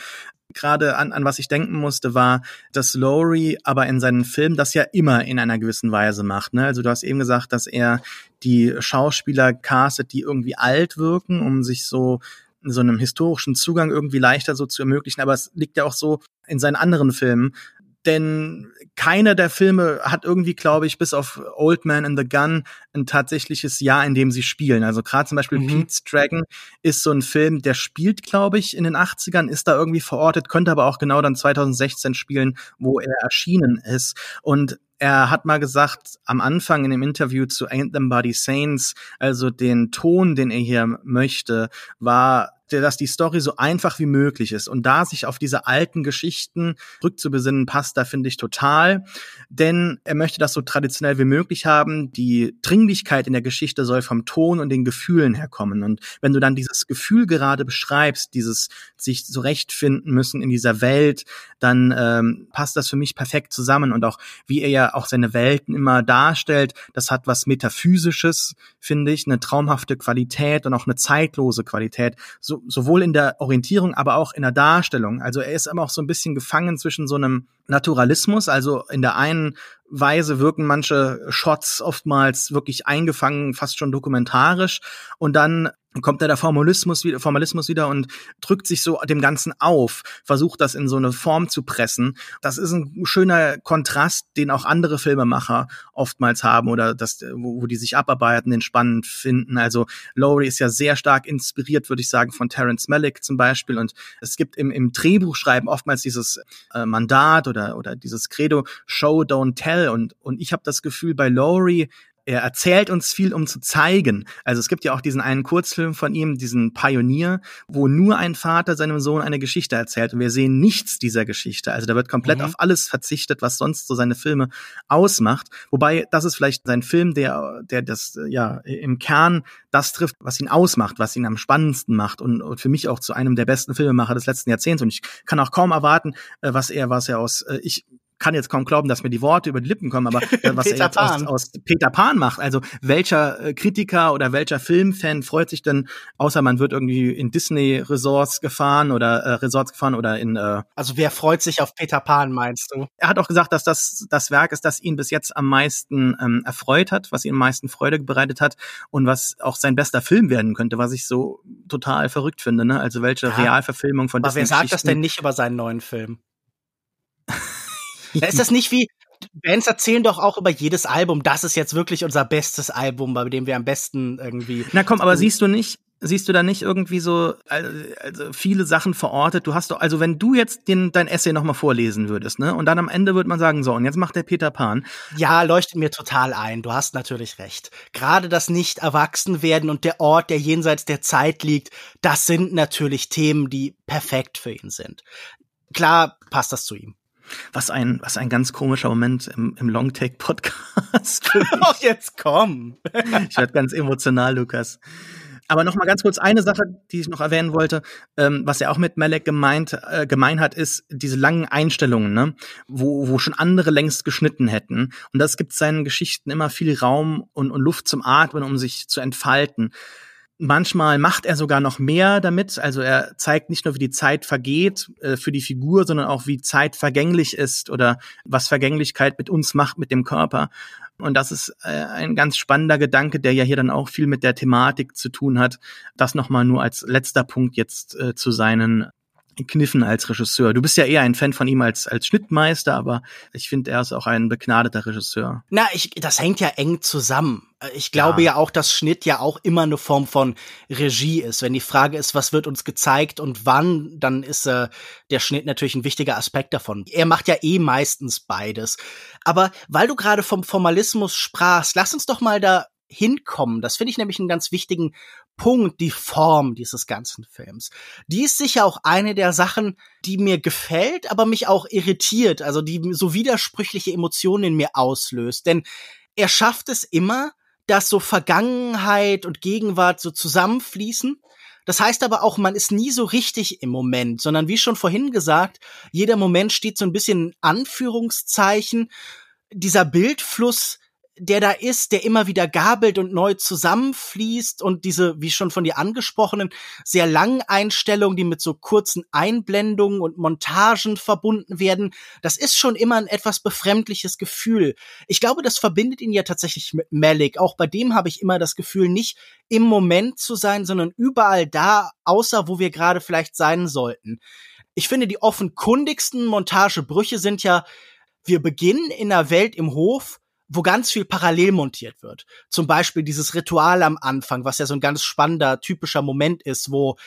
gerade an, an was ich denken musste, war, dass Lowry aber in seinen Filmen das ja immer in einer gewissen Weise macht. Ne? Also du hast eben gesagt, dass er die Schauspieler castet, die irgendwie alt wirken, um sich so so einem historischen Zugang irgendwie leichter so zu ermöglichen. Aber es liegt ja auch so in seinen anderen Filmen, denn keiner der Filme hat irgendwie, glaube ich, bis auf Old Man and the Gun ein tatsächliches Jahr, in dem sie spielen. Also gerade zum Beispiel mhm. Pete's Dragon ist so ein Film, der spielt, glaube ich, in den 80ern, ist da irgendwie verortet, könnte aber auch genau dann 2016 spielen, wo er erschienen ist. Und er hat mal gesagt, am Anfang in dem Interview zu Ain't Them Body Saints, also den Ton, den er hier möchte, war dass die Story so einfach wie möglich ist. Und da sich auf diese alten Geschichten rückzubesinnen, passt da, finde ich, total. Denn er möchte das so traditionell wie möglich haben. Die Dringlichkeit in der Geschichte soll vom Ton und den Gefühlen herkommen. Und wenn du dann dieses Gefühl gerade beschreibst, dieses sich zurechtfinden müssen in dieser Welt, dann ähm, passt das für mich perfekt zusammen. Und auch wie er ja auch seine Welten immer darstellt, das hat was Metaphysisches, finde ich, eine traumhafte Qualität und auch eine zeitlose Qualität. So, sowohl in der Orientierung, aber auch in der Darstellung. Also er ist aber auch so ein bisschen gefangen zwischen so einem Naturalismus, also in der einen Weise wirken manche Shots oftmals wirklich eingefangen, fast schon dokumentarisch und dann kommt da der Formalismus wieder, Formalismus wieder und drückt sich so dem Ganzen auf, versucht das in so eine Form zu pressen. Das ist ein schöner Kontrast, den auch andere Filmemacher oftmals haben oder das, wo, wo die sich abarbeiten, den spannend finden. Also Lowry ist ja sehr stark inspiriert, würde ich sagen, von Terence Malick zum Beispiel. Und es gibt im, im Drehbuchschreiben oftmals dieses äh, Mandat oder, oder dieses Credo Show, don't tell. Und, und ich habe das Gefühl, bei Lowry er erzählt uns viel, um zu zeigen. Also es gibt ja auch diesen einen Kurzfilm von ihm, diesen Pionier, wo nur ein Vater seinem Sohn eine Geschichte erzählt und wir sehen nichts dieser Geschichte. Also da wird komplett mhm. auf alles verzichtet, was sonst so seine Filme ausmacht. Wobei das ist vielleicht sein Film, der, der das ja im Kern das trifft, was ihn ausmacht, was ihn am spannendsten macht und, und für mich auch zu einem der besten Filmemacher des letzten Jahrzehnts. Und ich kann auch kaum erwarten, äh, was er, was er aus, äh, ich kann jetzt kaum glauben, dass mir die Worte über die Lippen kommen, aber äh, was er jetzt aus, aus, Peter Pan macht, also welcher äh, Kritiker oder welcher Filmfan freut sich denn, außer man wird irgendwie in Disney Resorts gefahren oder äh, Resorts gefahren oder in äh, Also wer freut sich auf Peter Pan, meinst du? Er hat auch gesagt, dass das das Werk ist, das ihn bis jetzt am meisten ähm, erfreut hat, was ihm am meisten Freude bereitet hat und was auch sein bester Film werden könnte, was ich so total verrückt finde, ne? Also welche ja. Realverfilmung von aber Disney. Aber wer sagt das denn nicht über seinen neuen Film? ist das nicht wie, Bands erzählen doch auch über jedes Album, das ist jetzt wirklich unser bestes Album, bei dem wir am besten irgendwie. Na komm, aber siehst du nicht, siehst du da nicht irgendwie so also viele Sachen verortet? Du hast doch, also wenn du jetzt den, dein Essay nochmal vorlesen würdest, ne? Und dann am Ende würde man sagen, so, und jetzt macht der Peter Pan. Ja, leuchtet mir total ein. Du hast natürlich recht. Gerade das Nicht-Erwachsen-Werden und der Ort, der jenseits der Zeit liegt, das sind natürlich Themen, die perfekt für ihn sind. Klar passt das zu ihm. Was ein, was ein ganz komischer Moment im, im Longtake-Podcast. oh, jetzt komm. ich werde ganz emotional, Lukas. Aber noch mal ganz kurz eine Sache, die ich noch erwähnen wollte, ähm, was er auch mit Malek gemeint, äh, gemein hat, ist diese langen Einstellungen, ne? wo, wo schon andere längst geschnitten hätten. Und das gibt seinen Geschichten immer viel Raum und, und Luft zum Atmen, um sich zu entfalten. Manchmal macht er sogar noch mehr damit. Also er zeigt nicht nur, wie die Zeit vergeht äh, für die Figur, sondern auch, wie Zeit vergänglich ist oder was Vergänglichkeit mit uns macht, mit dem Körper. Und das ist äh, ein ganz spannender Gedanke, der ja hier dann auch viel mit der Thematik zu tun hat. Das nochmal nur als letzter Punkt jetzt äh, zu seinen Kniffen als Regisseur. Du bist ja eher ein Fan von ihm als, als Schnittmeister, aber ich finde, er ist auch ein begnadeter Regisseur. Na, ich, das hängt ja eng zusammen. Ich glaube ja. ja auch, dass Schnitt ja auch immer eine Form von Regie ist. Wenn die Frage ist, was wird uns gezeigt und wann, dann ist äh, der Schnitt natürlich ein wichtiger Aspekt davon. Er macht ja eh meistens beides. Aber weil du gerade vom Formalismus sprachst, lass uns doch mal da hinkommen. Das finde ich nämlich einen ganz wichtigen Punkt, die Form dieses ganzen Films. Die ist sicher auch eine der Sachen, die mir gefällt, aber mich auch irritiert, also die so widersprüchliche Emotionen in mir auslöst. Denn er schafft es immer, dass so Vergangenheit und Gegenwart so zusammenfließen. Das heißt aber auch, man ist nie so richtig im Moment, sondern wie schon vorhin gesagt, jeder Moment steht so ein bisschen in Anführungszeichen. Dieser Bildfluss der da ist, der immer wieder gabelt und neu zusammenfließt und diese, wie schon von dir angesprochenen, sehr langen Einstellungen, die mit so kurzen Einblendungen und Montagen verbunden werden, das ist schon immer ein etwas befremdliches Gefühl. Ich glaube, das verbindet ihn ja tatsächlich mit Malik. Auch bei dem habe ich immer das Gefühl, nicht im Moment zu sein, sondern überall da, außer wo wir gerade vielleicht sein sollten. Ich finde, die offenkundigsten Montagebrüche sind ja wir beginnen in einer Welt im Hof, wo ganz viel parallel montiert wird. Zum Beispiel dieses Ritual am Anfang, was ja so ein ganz spannender, typischer Moment ist, wo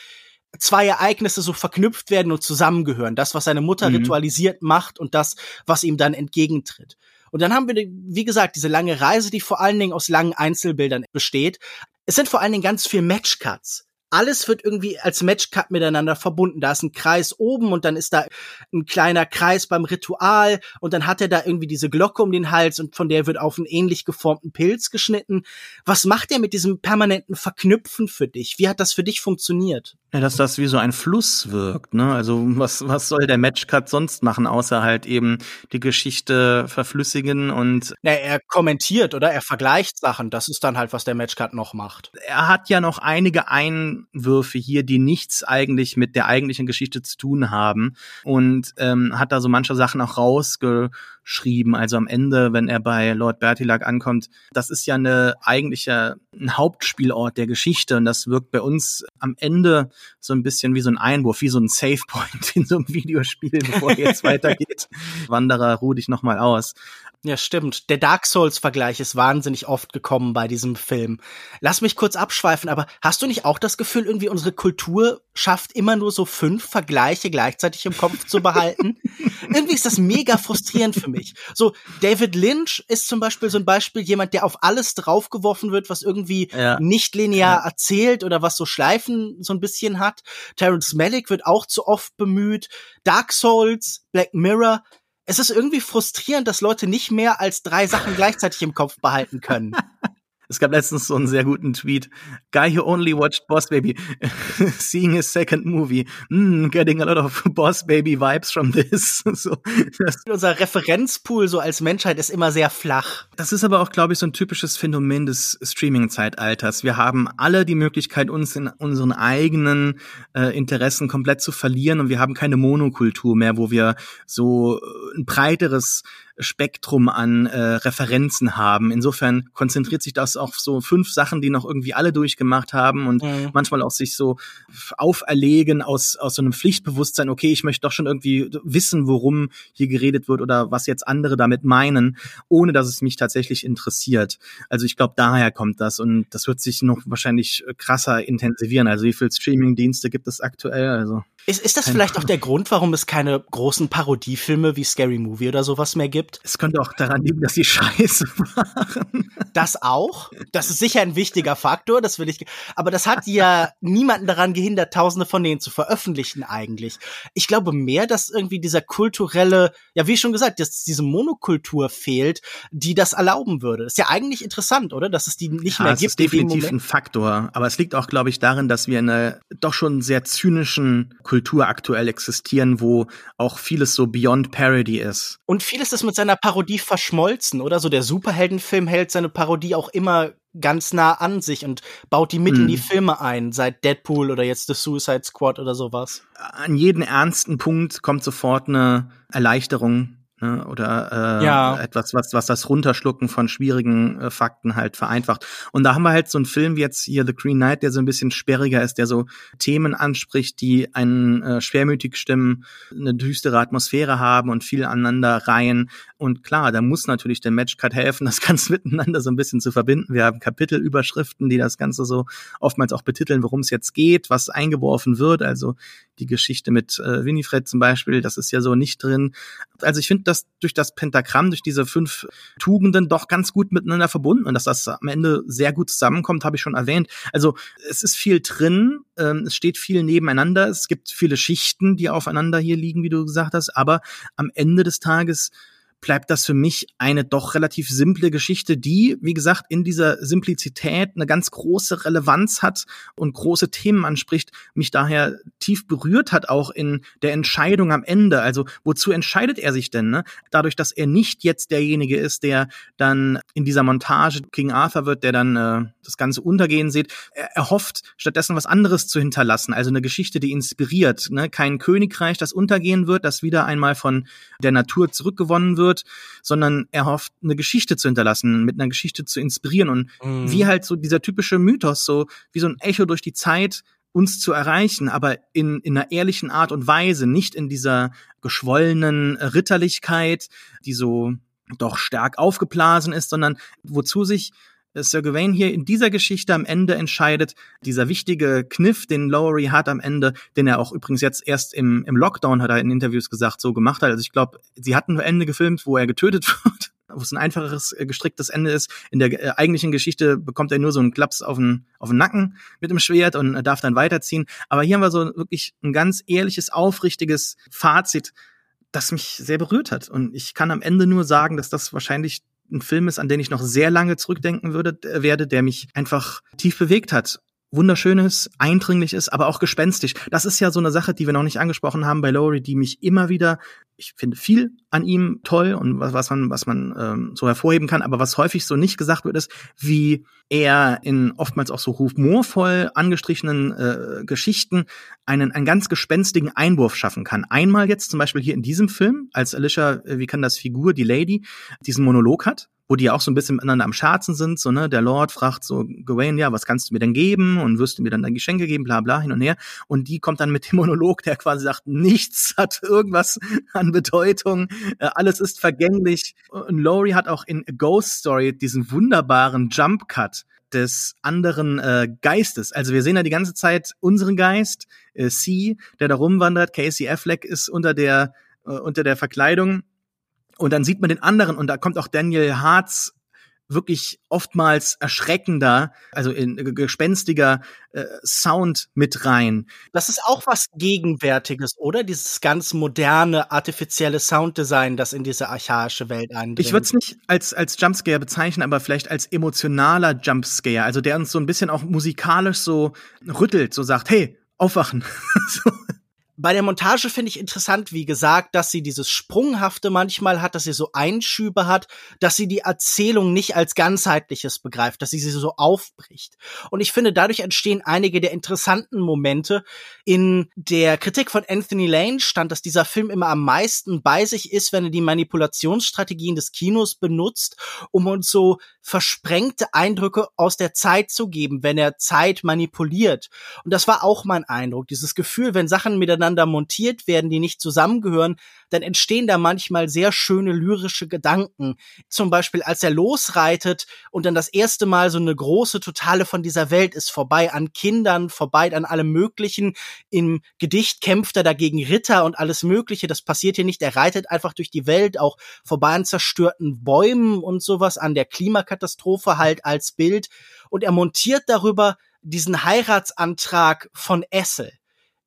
zwei Ereignisse so verknüpft werden und zusammengehören. Das, was seine Mutter mhm. ritualisiert macht und das, was ihm dann entgegentritt. Und dann haben wir, wie gesagt, diese lange Reise, die vor allen Dingen aus langen Einzelbildern besteht. Es sind vor allen Dingen ganz viel Matchcuts alles wird irgendwie als Matchcut miteinander verbunden. Da ist ein Kreis oben und dann ist da ein kleiner Kreis beim Ritual und dann hat er da irgendwie diese Glocke um den Hals und von der wird auf einen ähnlich geformten Pilz geschnitten. Was macht er mit diesem permanenten Verknüpfen für dich? Wie hat das für dich funktioniert? Ja, dass das wie so ein Fluss wirkt, ne? Also was, was soll der Matchcut sonst machen, außer halt eben die Geschichte verflüssigen und. Ja, er kommentiert, oder? Er vergleicht Sachen. Das ist dann halt, was der Matchcut noch macht. Er hat ja noch einige Einwürfe hier, die nichts eigentlich mit der eigentlichen Geschichte zu tun haben. Und ähm, hat da so manche Sachen auch rausge schrieben. Also am Ende, wenn er bei Lord Bertilac ankommt, das ist ja eine eigentliche ein Hauptspielort der Geschichte und das wirkt bei uns am Ende so ein bisschen wie so ein Einwurf, wie so ein Save Point in so einem Videospiel, bevor jetzt weitergeht. Wanderer, ruh dich nochmal aus. Ja, stimmt. Der Dark Souls-Vergleich ist wahnsinnig oft gekommen bei diesem Film. Lass mich kurz abschweifen, aber hast du nicht auch das Gefühl, irgendwie unsere Kultur schafft immer nur so fünf Vergleiche gleichzeitig im Kopf zu behalten? irgendwie ist das mega frustrierend für mich. So, David Lynch ist zum Beispiel so ein Beispiel, jemand, der auf alles draufgeworfen wird, was irgendwie ja. nicht linear ja. erzählt oder was so Schleifen so ein bisschen hat. Terrence Malick wird auch zu oft bemüht. Dark Souls, Black Mirror, es ist irgendwie frustrierend, dass Leute nicht mehr als drei Sachen gleichzeitig im Kopf behalten können. Es gab letztens so einen sehr guten Tweet. Guy who only watched Boss Baby, seeing his second movie, mm, getting a lot of Boss Baby vibes from this. so, Unser Referenzpool so als Menschheit ist immer sehr flach. Das ist aber auch, glaube ich, so ein typisches Phänomen des Streaming-Zeitalters. Wir haben alle die Möglichkeit, uns in unseren eigenen äh, Interessen komplett zu verlieren und wir haben keine Monokultur mehr, wo wir so äh, ein breiteres Spektrum an äh, Referenzen haben. Insofern konzentriert sich das auf so fünf Sachen, die noch irgendwie alle durchgemacht haben und mhm. manchmal auch sich so auferlegen aus, aus so einem Pflichtbewusstsein, okay, ich möchte doch schon irgendwie wissen, worum hier geredet wird oder was jetzt andere damit meinen, ohne dass es mich tatsächlich interessiert. Also ich glaube, daher kommt das und das wird sich noch wahrscheinlich krasser intensivieren. Also wie viele Streaming-Dienste gibt es aktuell? Also ist, ist das vielleicht auch der Grund, warum es keine großen Parodiefilme wie Scary Movie oder sowas mehr gibt? Es könnte auch daran liegen, dass sie scheiße waren. Das auch. Das ist sicher ein wichtiger Faktor, das will ich. Aber das hat ja niemanden daran gehindert, tausende von denen zu veröffentlichen eigentlich. Ich glaube mehr, dass irgendwie dieser kulturelle, ja wie schon gesagt, dass diese Monokultur fehlt, die das erlauben würde. Das ist ja eigentlich interessant, oder? Dass es die nicht ja, mehr es gibt. Das ist definitiv ein Faktor. Aber es liegt auch, glaube ich, darin, dass wir in einer doch schon sehr zynischen Kultur Kultur aktuell existieren, wo auch vieles so beyond Parody ist. Und vieles ist mit seiner Parodie verschmolzen, oder? So der Superheldenfilm hält seine Parodie auch immer ganz nah an sich und baut die mit mm. in die mhm. Filme ein, seit Deadpool oder jetzt The Suicide Squad oder sowas. An jeden ernsten Punkt kommt sofort eine Erleichterung ne, oder äh, ja. etwas, was, was das Runterschlucken von schwierigen äh, Fakten halt vereinfacht. Und da haben wir halt so einen Film wie jetzt hier The Green Knight, der so ein bisschen sperriger ist, der so Themen anspricht, die einen äh, schwermütig stimmen, eine düstere Atmosphäre haben und viel aneinander reihen. Und klar, da muss natürlich der Matchcut helfen, das Ganze miteinander so ein bisschen zu verbinden. Wir haben Kapitelüberschriften, die das Ganze so oftmals auch betiteln, worum es jetzt geht, was eingeworfen wird. Also die Geschichte mit äh, Winifred zum Beispiel, das ist ja so nicht drin. Also ich finde das durch das Pentagramm, durch diese fünf Tugenden doch ganz gut miteinander verbunden und dass das am Ende sehr gut zusammenkommt, habe ich schon erwähnt. Also es ist viel drin, ähm, es steht viel nebeneinander, es gibt viele Schichten, die aufeinander hier liegen, wie du gesagt hast, aber am Ende des Tages bleibt das für mich eine doch relativ simple Geschichte, die, wie gesagt, in dieser Simplizität eine ganz große Relevanz hat und große Themen anspricht, mich daher tief berührt hat, auch in der Entscheidung am Ende. Also, wozu entscheidet er sich denn? Ne? Dadurch, dass er nicht jetzt derjenige ist, der dann in dieser Montage King Arthur wird, der dann äh, das Ganze untergehen sieht. Er, er hofft, stattdessen was anderes zu hinterlassen, also eine Geschichte, die inspiriert. Ne? Kein Königreich, das untergehen wird, das wieder einmal von der Natur zurückgewonnen wird wird, sondern er hofft, eine Geschichte zu hinterlassen, mit einer Geschichte zu inspirieren und mhm. wie halt so dieser typische Mythos, so wie so ein Echo durch die Zeit uns zu erreichen, aber in, in einer ehrlichen Art und Weise, nicht in dieser geschwollenen Ritterlichkeit, die so doch stark aufgeblasen ist, sondern wozu sich Sir Gawain hier in dieser Geschichte am Ende entscheidet, dieser wichtige Kniff, den Lowery hat am Ende, den er auch übrigens jetzt erst im, im Lockdown, hat er in Interviews gesagt, so gemacht hat. Also ich glaube, sie hatten ein Ende gefilmt, wo er getötet wird wo es ein einfacheres äh, gestricktes Ende ist. In der äh, eigentlichen Geschichte bekommt er nur so einen Klaps auf den, auf den Nacken mit dem Schwert und äh, darf dann weiterziehen. Aber hier haben wir so wirklich ein ganz ehrliches, aufrichtiges Fazit, das mich sehr berührt hat. Und ich kann am Ende nur sagen, dass das wahrscheinlich ein Film ist, an den ich noch sehr lange zurückdenken würde, äh, werde, der mich einfach tief bewegt hat wunderschönes, eindringliches, aber auch gespenstisch. Das ist ja so eine Sache, die wir noch nicht angesprochen haben bei Lowry, die mich immer wieder, ich finde viel an ihm toll und was, was man, was man ähm, so hervorheben kann, aber was häufig so nicht gesagt wird, ist, wie er in oftmals auch so humorvoll angestrichenen äh, Geschichten einen, einen ganz gespenstigen Einwurf schaffen kann. Einmal jetzt zum Beispiel hier in diesem Film, als Alicia, äh, wie kann das Figur, die Lady, diesen Monolog hat, wo die auch so ein bisschen miteinander am Scherzen sind, so, ne, der Lord fragt so Gawain, ja, was kannst du mir denn geben und wirst du mir dann dein Geschenke geben, bla, bla, hin und her. Und die kommt dann mit dem Monolog, der quasi sagt, nichts hat irgendwas an Bedeutung, äh, alles ist vergänglich. Und Laurie hat auch in A Ghost Story diesen wunderbaren Jump Cut des anderen äh, Geistes. Also wir sehen da die ganze Zeit unseren Geist, äh, C, der da rumwandert. Casey Affleck ist unter der äh, unter der Verkleidung und dann sieht man den anderen und da kommt auch Daniel Harz wirklich oftmals erschreckender, also in gespenstiger äh, Sound mit rein. Das ist auch was Gegenwärtiges, oder? Dieses ganz moderne, artifizielle Sounddesign, das in diese archaische Welt eindringt. Ich würde es nicht als, als Jumpscare bezeichnen, aber vielleicht als emotionaler Jumpscare, also der uns so ein bisschen auch musikalisch so rüttelt, so sagt, hey, aufwachen. so bei der Montage finde ich interessant, wie gesagt, dass sie dieses Sprunghafte manchmal hat, dass sie so Einschübe hat, dass sie die Erzählung nicht als ganzheitliches begreift, dass sie sie so aufbricht. Und ich finde, dadurch entstehen einige der interessanten Momente. In der Kritik von Anthony Lane stand, dass dieser Film immer am meisten bei sich ist, wenn er die Manipulationsstrategien des Kinos benutzt, um uns so versprengte Eindrücke aus der Zeit zu geben, wenn er Zeit manipuliert. Und das war auch mein Eindruck, dieses Gefühl, wenn Sachen miteinander miteinander montiert werden, die nicht zusammengehören, dann entstehen da manchmal sehr schöne lyrische Gedanken. Zum Beispiel, als er losreitet und dann das erste Mal so eine große Totale von dieser Welt ist, vorbei an Kindern, vorbei an allem Möglichen. Im Gedicht kämpft er dagegen Ritter und alles Mögliche. Das passiert hier nicht. Er reitet einfach durch die Welt, auch vorbei an zerstörten Bäumen und sowas, an der Klimakatastrophe halt als Bild. Und er montiert darüber diesen Heiratsantrag von Essel.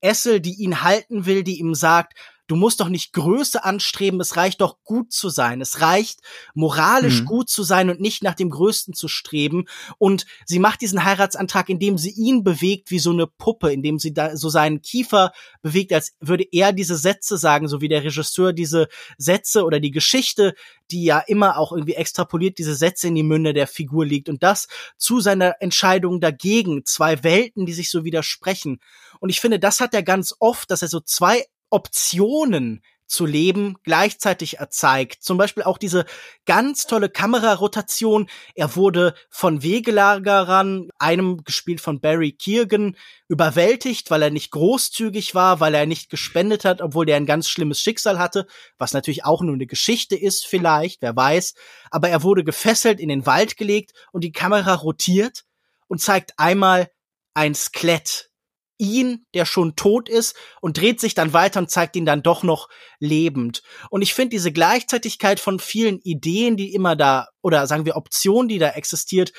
Essel, die ihn halten will, die ihm sagt, du musst doch nicht Größe anstreben, es reicht doch gut zu sein. Es reicht moralisch mhm. gut zu sein und nicht nach dem Größten zu streben. Und sie macht diesen Heiratsantrag, indem sie ihn bewegt wie so eine Puppe, indem sie da so seinen Kiefer bewegt, als würde er diese Sätze sagen, so wie der Regisseur diese Sätze oder die Geschichte, die ja immer auch irgendwie extrapoliert diese Sätze in die Münde der Figur liegt und das zu seiner Entscheidung dagegen. Zwei Welten, die sich so widersprechen. Und ich finde, das hat er ganz oft, dass er so zwei Optionen zu leben gleichzeitig erzeigt. Zum Beispiel auch diese ganz tolle Kamerarotation. Er wurde von Wegelagerern, einem gespielt von Barry Keegan, überwältigt, weil er nicht großzügig war, weil er nicht gespendet hat, obwohl der ein ganz schlimmes Schicksal hatte, was natürlich auch nur eine Geschichte ist vielleicht, wer weiß. Aber er wurde gefesselt in den Wald gelegt und die Kamera rotiert und zeigt einmal ein Skelett ihn, der schon tot ist, und dreht sich dann weiter und zeigt ihn dann doch noch lebend. Und ich finde diese Gleichzeitigkeit von vielen Ideen, die immer da, oder sagen wir Optionen, die da existiert,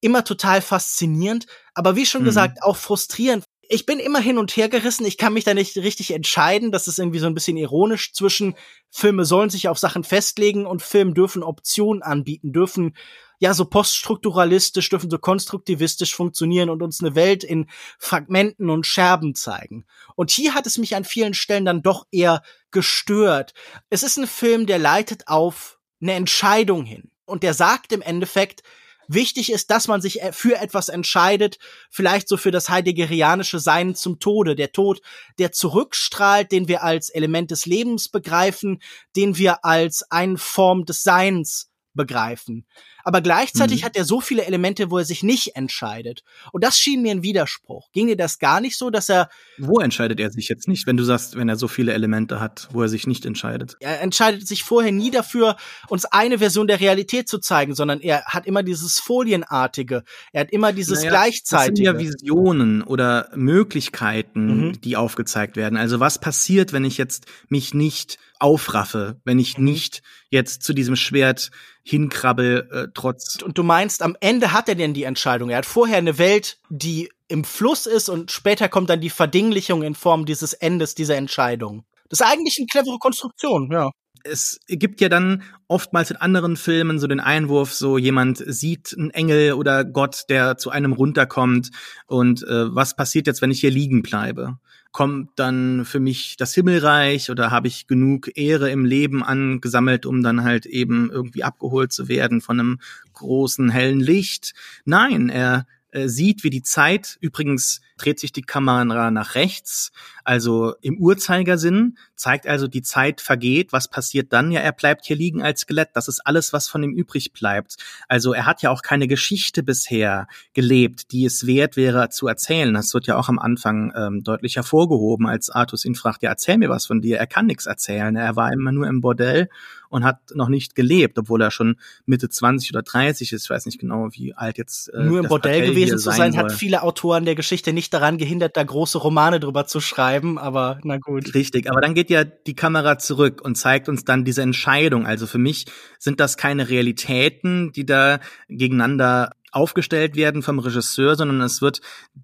immer total faszinierend, aber wie schon mhm. gesagt, auch frustrierend. Ich bin immer hin und her gerissen, ich kann mich da nicht richtig entscheiden, das ist irgendwie so ein bisschen ironisch zwischen Filme sollen sich auf Sachen festlegen und Filme dürfen Optionen anbieten, dürfen ja so poststrukturalistisch, dürfen so konstruktivistisch funktionieren und uns eine Welt in Fragmenten und Scherben zeigen. Und hier hat es mich an vielen Stellen dann doch eher gestört. Es ist ein Film, der leitet auf eine Entscheidung hin. Und der sagt im Endeffekt, wichtig ist, dass man sich für etwas entscheidet, vielleicht so für das heideggerianische Sein zum Tode, der Tod, der zurückstrahlt, den wir als Element des Lebens begreifen, den wir als eine Form des Seins begreifen. Aber gleichzeitig mhm. hat er so viele Elemente, wo er sich nicht entscheidet. Und das schien mir ein Widerspruch. Ging dir das gar nicht so, dass er. Wo entscheidet er sich jetzt nicht, wenn du sagst, wenn er so viele Elemente hat, wo er sich nicht entscheidet? Er entscheidet sich vorher nie dafür, uns eine Version der Realität zu zeigen, sondern er hat immer dieses Folienartige. Er hat immer dieses naja, Gleichzeitige. Das sind ja Visionen oder Möglichkeiten, mhm. die aufgezeigt werden. Also was passiert, wenn ich jetzt mich nicht aufraffe, wenn ich mhm. nicht jetzt zu diesem Schwert hinkrabbel, äh, trotz. Und du meinst, am Ende hat er denn die Entscheidung. Er hat vorher eine Welt, die im Fluss ist und später kommt dann die Verdinglichung in Form dieses Endes dieser Entscheidung. Das ist eigentlich eine clevere Konstruktion, ja es gibt ja dann oftmals in anderen Filmen so den Einwurf, so jemand sieht einen Engel oder Gott, der zu einem runterkommt und äh, was passiert jetzt, wenn ich hier liegen bleibe? Kommt dann für mich das Himmelreich oder habe ich genug Ehre im Leben angesammelt, um dann halt eben irgendwie abgeholt zu werden von einem großen hellen Licht? Nein, er äh, sieht, wie die Zeit, übrigens dreht sich die Kamera nach rechts, also im Uhrzeigersinn, zeigt also, die Zeit vergeht. Was passiert dann? Ja, er bleibt hier liegen als Skelett. Das ist alles, was von ihm übrig bleibt. Also er hat ja auch keine Geschichte bisher gelebt, die es wert wäre zu erzählen. Das wird ja auch am Anfang ähm, deutlich hervorgehoben, als Artus ihn fragt, ja, erzähl mir was von dir. Er kann nichts erzählen. Er war immer nur im Bordell und hat noch nicht gelebt, obwohl er schon Mitte 20 oder 30 ist. Ich weiß nicht genau, wie alt jetzt. Äh, nur im Bordell gewesen zu sein, hat viele Autoren der Geschichte nicht daran gehindert, da große Romane drüber zu schreiben, aber na gut. Richtig, aber dann geht ja die Kamera zurück und zeigt uns dann diese Entscheidung. Also für mich sind das keine Realitäten, die da gegeneinander aufgestellt werden vom Regisseur, sondern es wird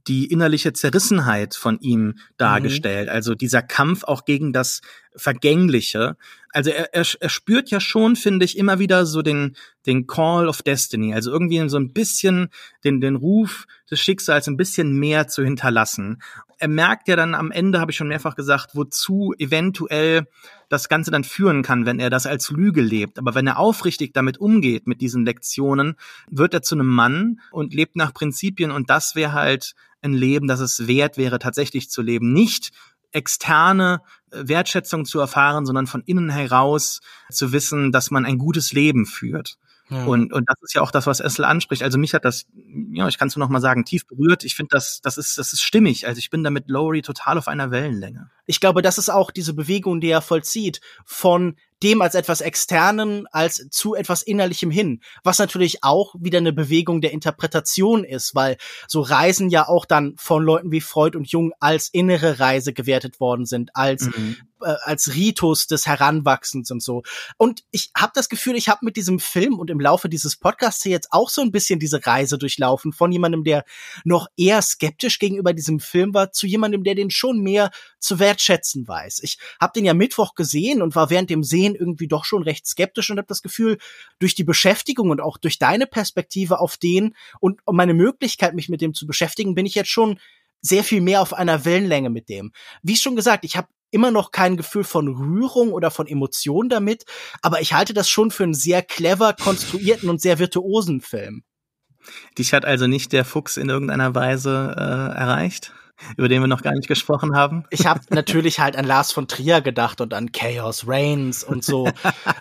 die innerliche Zerrissenheit von ihm dargestellt. Mhm. Also dieser Kampf auch gegen das Vergängliche. Also er, er, er spürt ja schon, finde ich, immer wieder so den, den Call of Destiny. Also irgendwie so ein bisschen den, den Ruf des Schicksals ein bisschen mehr zu hinterlassen. Er merkt ja dann am Ende, habe ich schon mehrfach gesagt, wozu eventuell das Ganze dann führen kann, wenn er das als Lüge lebt. Aber wenn er aufrichtig damit umgeht, mit diesen Lektionen, wird er zu einem Mann und lebt nach Prinzipien und das wäre halt ein Leben, das es wert wäre, tatsächlich zu leben. Nicht externe Wertschätzung zu erfahren, sondern von innen heraus zu wissen, dass man ein gutes Leben führt. Ja. Und, und das ist ja auch das, was Essel anspricht. Also mich hat das, ja, ich kann es nur noch mal sagen, tief berührt. Ich finde, das, das ist, das ist stimmig. Also ich bin da mit Lowry total auf einer Wellenlänge. Ich glaube, das ist auch diese Bewegung, die er vollzieht, von dem als etwas Externen als zu etwas Innerlichem hin, was natürlich auch wieder eine Bewegung der Interpretation ist, weil so Reisen ja auch dann von Leuten wie Freud und Jung als innere Reise gewertet worden sind, als mhm. Äh, als Ritus des Heranwachsens und so. Und ich habe das Gefühl, ich habe mit diesem Film und im Laufe dieses Podcasts hier jetzt auch so ein bisschen diese Reise durchlaufen von jemandem, der noch eher skeptisch gegenüber diesem Film war, zu jemandem, der den schon mehr zu wertschätzen weiß. Ich habe den ja Mittwoch gesehen und war während dem Sehen irgendwie doch schon recht skeptisch und habe das Gefühl, durch die Beschäftigung und auch durch deine Perspektive auf den und meine Möglichkeit, mich mit dem zu beschäftigen, bin ich jetzt schon sehr viel mehr auf einer Wellenlänge mit dem. Wie schon gesagt, ich habe immer noch kein Gefühl von Rührung oder von Emotion damit, aber ich halte das schon für einen sehr clever konstruierten und sehr virtuosen Film. Dich hat also nicht der Fuchs in irgendeiner Weise äh, erreicht? über den wir noch gar nicht gesprochen haben. Ich habe natürlich halt an Lars von Trier gedacht und an Chaos Reigns und so.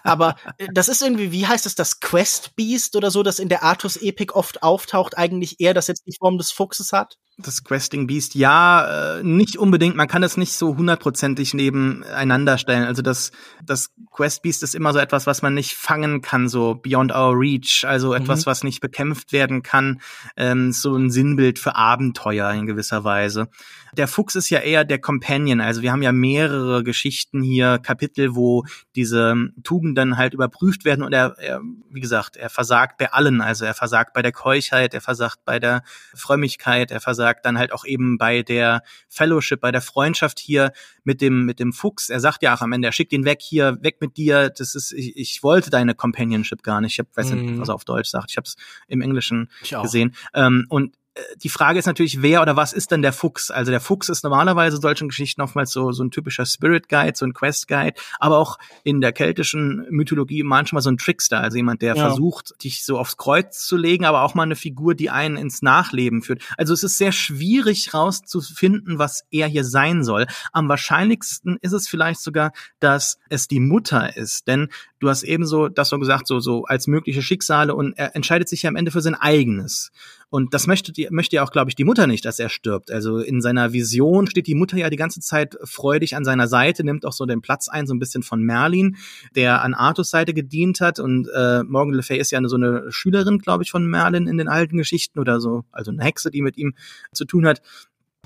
Aber äh, das ist irgendwie, wie heißt es, das Quest Beast oder so, das in der Artus Epic oft auftaucht, eigentlich eher, das jetzt die Form des Fuchses hat? Das Questing Beast, ja, äh, nicht unbedingt. Man kann es nicht so hundertprozentig nebeneinander stellen. Also das, das Quest Beast ist immer so etwas, was man nicht fangen kann, so beyond our reach. Also etwas, mhm. was nicht bekämpft werden kann. Ähm, so ein Sinnbild für Abenteuer in gewisser Weise. Der Fuchs ist ja eher der Companion. Also wir haben ja mehrere Geschichten hier, Kapitel, wo diese Tugenden halt überprüft werden und er, er wie gesagt, er versagt bei allen. Also er versagt bei der Keuchheit, er versagt bei der Frömmigkeit, er versagt dann halt auch eben bei der Fellowship, bei der Freundschaft hier mit dem, mit dem Fuchs. Er sagt ja auch am Ende, er schickt ihn weg hier, weg mit dir. Das ist, ich, ich wollte deine Companionship gar nicht. Ich hab, weiß nicht, mhm. was er auf Deutsch sagt. Ich habe es im Englischen gesehen. Ähm, und die Frage ist natürlich, wer oder was ist denn der Fuchs? Also der Fuchs ist normalerweise solchen Geschichten oftmals so, so ein typischer Spirit Guide, so ein Quest Guide, aber auch in der keltischen Mythologie manchmal so ein Trickster, also jemand, der ja. versucht, dich so aufs Kreuz zu legen, aber auch mal eine Figur, die einen ins Nachleben führt. Also es ist sehr schwierig rauszufinden, was er hier sein soll. Am wahrscheinlichsten ist es vielleicht sogar, dass es die Mutter ist, denn du hast ebenso das so gesagt, so, so als mögliche Schicksale und er entscheidet sich ja am Ende für sein eigenes. Und das möchte, die, möchte ja auch, glaube ich, die Mutter nicht, dass er stirbt. Also in seiner Vision steht die Mutter ja die ganze Zeit freudig an seiner Seite, nimmt auch so den Platz ein, so ein bisschen von Merlin, der an Arthurs Seite gedient hat. Und äh, Morgan Le Fay ist ja eine, so eine Schülerin, glaube ich, von Merlin in den alten Geschichten oder so, also eine Hexe, die mit ihm zu tun hat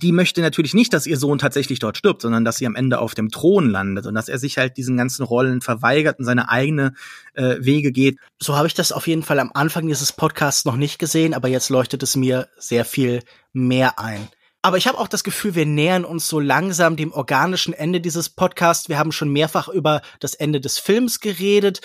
die möchte natürlich nicht, dass ihr Sohn tatsächlich dort stirbt, sondern dass sie am Ende auf dem Thron landet und dass er sich halt diesen ganzen Rollen verweigert und seine eigene äh, Wege geht. So habe ich das auf jeden Fall am Anfang dieses Podcasts noch nicht gesehen, aber jetzt leuchtet es mir sehr viel mehr ein. Aber ich habe auch das Gefühl, wir nähern uns so langsam dem organischen Ende dieses Podcasts. Wir haben schon mehrfach über das Ende des Films geredet.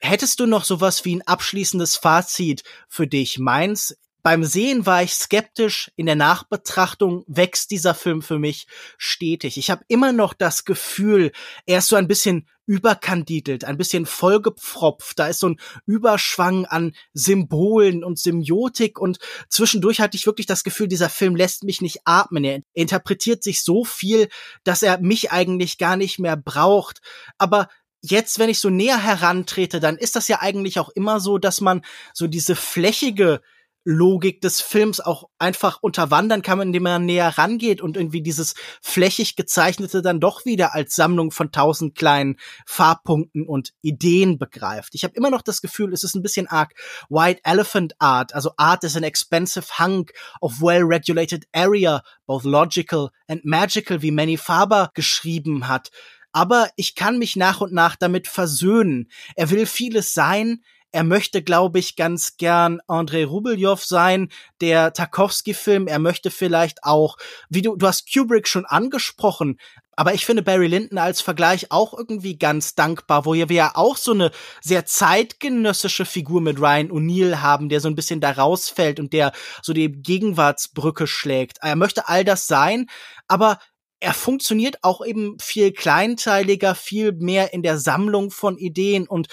Hättest du noch sowas wie ein abschließendes Fazit für dich? Meins beim Sehen war ich skeptisch, in der Nachbetrachtung wächst dieser Film für mich stetig. Ich habe immer noch das Gefühl, er ist so ein bisschen überkandidelt, ein bisschen vollgepfropft. Da ist so ein Überschwang an Symbolen und Semiotik und zwischendurch hatte ich wirklich das Gefühl, dieser Film lässt mich nicht atmen. Er interpretiert sich so viel, dass er mich eigentlich gar nicht mehr braucht. Aber jetzt, wenn ich so näher herantrete, dann ist das ja eigentlich auch immer so, dass man so diese flächige Logik des Films auch einfach unterwandern kann, indem man näher rangeht und irgendwie dieses flächig gezeichnete dann doch wieder als Sammlung von tausend kleinen Farbpunkten und Ideen begreift. Ich habe immer noch das Gefühl, es ist ein bisschen arg White Elephant Art, also Art is an expensive hunk of well-regulated area, both logical and magical, wie Manny Faber geschrieben hat. Aber ich kann mich nach und nach damit versöhnen. Er will vieles sein, er möchte, glaube ich, ganz gern Andrei Rubeljow sein, der Tarkovsky-Film. Er möchte vielleicht auch, wie du, du hast Kubrick schon angesprochen, aber ich finde Barry Lyndon als Vergleich auch irgendwie ganz dankbar, wo wir ja auch so eine sehr zeitgenössische Figur mit Ryan O'Neill haben, der so ein bisschen da rausfällt und der so die Gegenwartsbrücke schlägt. Er möchte all das sein, aber er funktioniert auch eben viel kleinteiliger, viel mehr in der Sammlung von Ideen und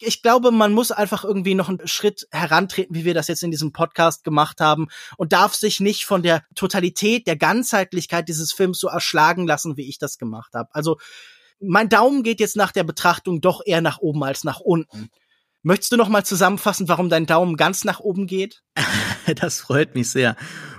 ich glaube, man muss einfach irgendwie noch einen Schritt herantreten, wie wir das jetzt in diesem Podcast gemacht haben und darf sich nicht von der Totalität, der Ganzheitlichkeit dieses Films so erschlagen lassen, wie ich das gemacht habe. Also mein Daumen geht jetzt nach der Betrachtung doch eher nach oben als nach unten. Möchtest du noch mal zusammenfassen, warum dein Daumen ganz nach oben geht? das freut mich sehr.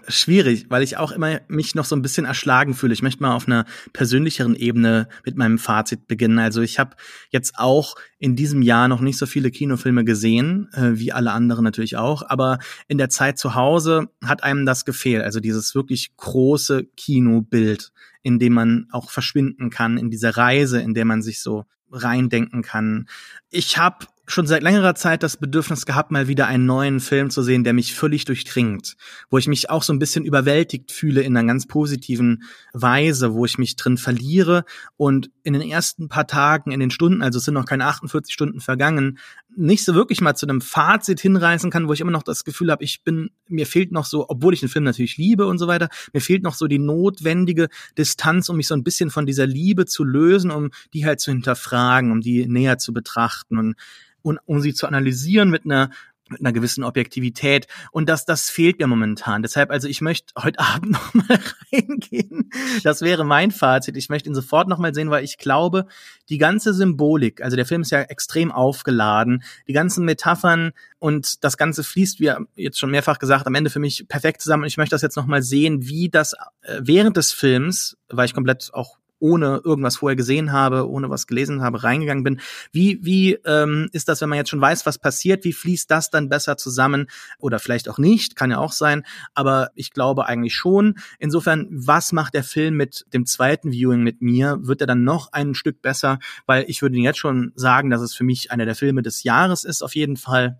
Schwierig, weil ich auch immer mich noch so ein bisschen erschlagen fühle. Ich möchte mal auf einer persönlicheren Ebene mit meinem Fazit beginnen. Also ich habe jetzt auch in diesem Jahr noch nicht so viele Kinofilme gesehen, äh, wie alle anderen natürlich auch, aber in der Zeit zu Hause hat einem das gefehlt. Also dieses wirklich große Kinobild, in dem man auch verschwinden kann, in dieser Reise, in der man sich so reindenken kann. Ich habe schon seit längerer Zeit das Bedürfnis gehabt, mal wieder einen neuen Film zu sehen, der mich völlig durchdringt, wo ich mich auch so ein bisschen überwältigt fühle in einer ganz positiven Weise, wo ich mich drin verliere. Und in den ersten paar Tagen, in den Stunden, also es sind noch keine 48 Stunden vergangen, nicht so wirklich mal zu einem Fazit hinreißen kann, wo ich immer noch das Gefühl habe, ich bin, mir fehlt noch so, obwohl ich den Film natürlich liebe und so weiter, mir fehlt noch so die notwendige Distanz, um mich so ein bisschen von dieser Liebe zu lösen, um die halt zu hinterfragen, um die näher zu betrachten. Und und um sie zu analysieren mit einer mit einer gewissen Objektivität und das das fehlt mir momentan. Deshalb also ich möchte heute Abend noch mal reingehen. Das wäre mein Fazit. Ich möchte ihn sofort noch mal sehen, weil ich glaube, die ganze Symbolik, also der Film ist ja extrem aufgeladen, die ganzen Metaphern und das ganze fließt, wie jetzt schon mehrfach gesagt, am Ende für mich perfekt zusammen. Und ich möchte das jetzt noch mal sehen, wie das äh, während des Films, weil ich komplett auch ohne irgendwas vorher gesehen habe, ohne was gelesen habe, reingegangen bin. Wie, wie ähm, ist das, wenn man jetzt schon weiß, was passiert? Wie fließt das dann besser zusammen? Oder vielleicht auch nicht, kann ja auch sein. Aber ich glaube eigentlich schon. Insofern, was macht der Film mit dem zweiten Viewing mit mir? Wird er dann noch ein Stück besser? Weil ich würde jetzt schon sagen, dass es für mich einer der Filme des Jahres ist, auf jeden Fall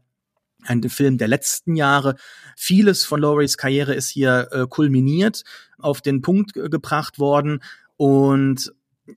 ein Film der letzten Jahre. Vieles von Laurie's Karriere ist hier äh, kulminiert, auf den Punkt äh, gebracht worden. Und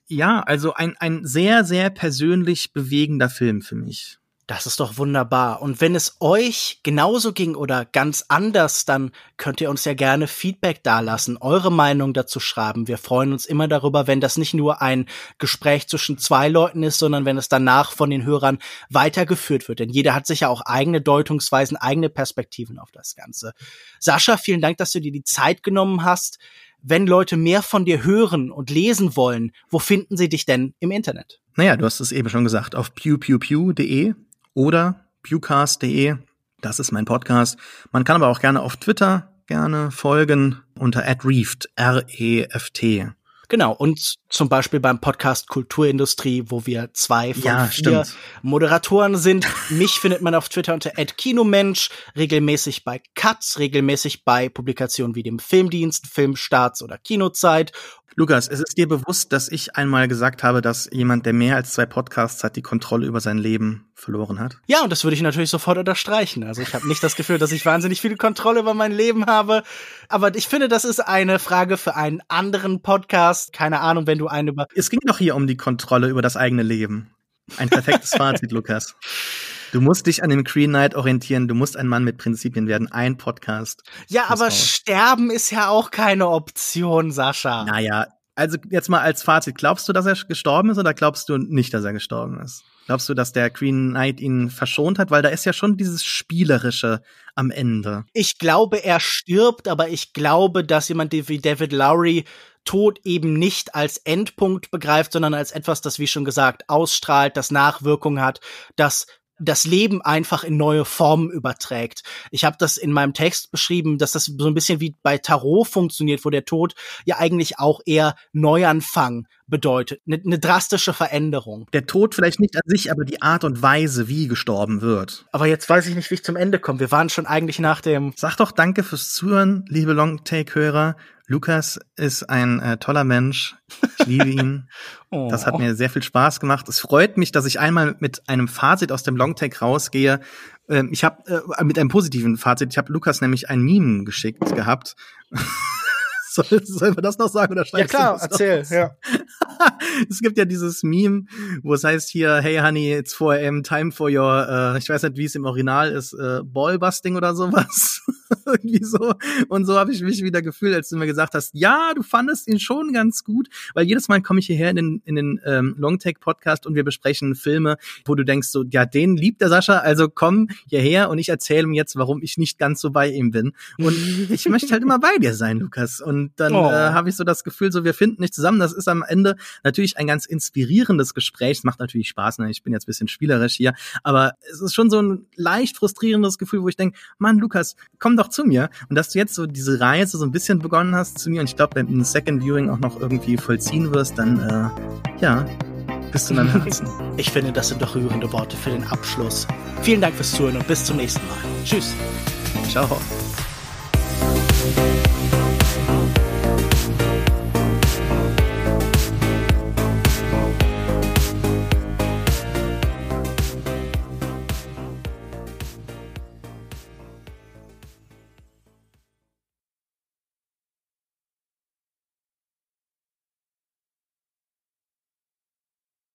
ja, also ein, ein sehr, sehr persönlich bewegender Film für mich. Das ist doch wunderbar. Und wenn es euch genauso ging oder ganz anders, dann könnt ihr uns ja gerne Feedback dalassen, eure Meinung dazu schreiben. Wir freuen uns immer darüber, wenn das nicht nur ein Gespräch zwischen zwei Leuten ist, sondern wenn es danach von den Hörern weitergeführt wird. Denn jeder hat sicher auch eigene Deutungsweisen, eigene Perspektiven auf das Ganze. Sascha, vielen Dank, dass du dir die Zeit genommen hast. Wenn Leute mehr von dir hören und lesen wollen, wo finden sie dich denn im Internet? Naja, du hast es eben schon gesagt, auf pewpewpew.de oder pewcast.de. Das ist mein Podcast. Man kann aber auch gerne auf Twitter gerne folgen unter @reeft R E F T. Genau, und zum Beispiel beim Podcast Kulturindustrie, wo wir zwei von ja, vier stimmt. Moderatoren sind. Mich findet man auf Twitter unter @kinomensch, regelmäßig bei Cuts, regelmäßig bei Publikationen wie dem Filmdienst, Filmstarts oder Kinozeit Lukas, es ist dir bewusst, dass ich einmal gesagt habe, dass jemand, der mehr als zwei Podcasts hat, die Kontrolle über sein Leben verloren hat? Ja, und das würde ich natürlich sofort unterstreichen. Also ich habe nicht das Gefühl, dass ich wahnsinnig viel Kontrolle über mein Leben habe. Aber ich finde, das ist eine Frage für einen anderen Podcast. Keine Ahnung, wenn du einen über. Es ging doch hier um die Kontrolle über das eigene Leben. Ein perfektes Fazit, Lukas. Du musst dich an dem Green Knight orientieren. Du musst ein Mann mit Prinzipien werden. Ein Podcast. Ja, aber raus. sterben ist ja auch keine Option, Sascha. Naja, also jetzt mal als Fazit. Glaubst du, dass er gestorben ist oder glaubst du nicht, dass er gestorben ist? Glaubst du, dass der Green Knight ihn verschont hat? Weil da ist ja schon dieses Spielerische am Ende. Ich glaube, er stirbt, aber ich glaube, dass jemand wie David Lowry Tod eben nicht als Endpunkt begreift, sondern als etwas, das, wie schon gesagt, ausstrahlt, das Nachwirkungen hat, das das Leben einfach in neue Formen überträgt. Ich habe das in meinem Text beschrieben, dass das so ein bisschen wie bei Tarot funktioniert, wo der Tod ja eigentlich auch eher Neuanfang bedeutet, eine ne drastische Veränderung. Der Tod vielleicht nicht an sich, aber die Art und Weise, wie gestorben wird. Aber jetzt weiß ich nicht, wie ich zum Ende komme. Wir waren schon eigentlich nach dem. Sag doch danke fürs Zuhören, liebe Longtake-Hörer. Lukas ist ein äh, toller Mensch. Ich liebe ihn. oh. Das hat mir sehr viel Spaß gemacht. Es freut mich, dass ich einmal mit einem Fazit aus dem Longtake rausgehe. Ähm, ich habe äh, mit einem positiven Fazit. Ich habe Lukas nämlich ein Meme geschickt gehabt. Soll, sollen wir das noch sagen oder Ja klar, erzähl, ja. es gibt ja dieses Meme, wo es heißt hier, hey honey, it's 4 am, time for your, äh, ich weiß nicht, wie es im Original ist, äh, Ballbusting oder sowas. Irgendwie so. Und so habe ich mich wieder gefühlt, als du mir gesagt hast, ja, du fandest ihn schon ganz gut, weil jedes Mal komme ich hierher in den, in den ähm, Longtake-Podcast und wir besprechen Filme, wo du denkst so, ja, den liebt der Sascha, also komm hierher und ich erzähle ihm jetzt, warum ich nicht ganz so bei ihm bin. Und ich möchte halt immer bei dir sein, Lukas. Und und dann oh. äh, habe ich so das Gefühl, so wir finden nicht zusammen. Das ist am Ende natürlich ein ganz inspirierendes Gespräch. Es macht natürlich Spaß, ne? ich bin jetzt bisschen spielerisch hier, aber es ist schon so ein leicht frustrierendes Gefühl, wo ich denke, Mann, Lukas, komm doch zu mir. Und dass du jetzt so diese Reise so ein bisschen begonnen hast zu mir und ich glaube, wenn du ein Second Viewing auch noch irgendwie vollziehen wirst, dann äh, ja, bist du in meinem Herzen. Ich finde, das sind doch rührende Worte für den Abschluss. Vielen Dank fürs Zuhören und bis zum nächsten Mal. Tschüss. Ciao.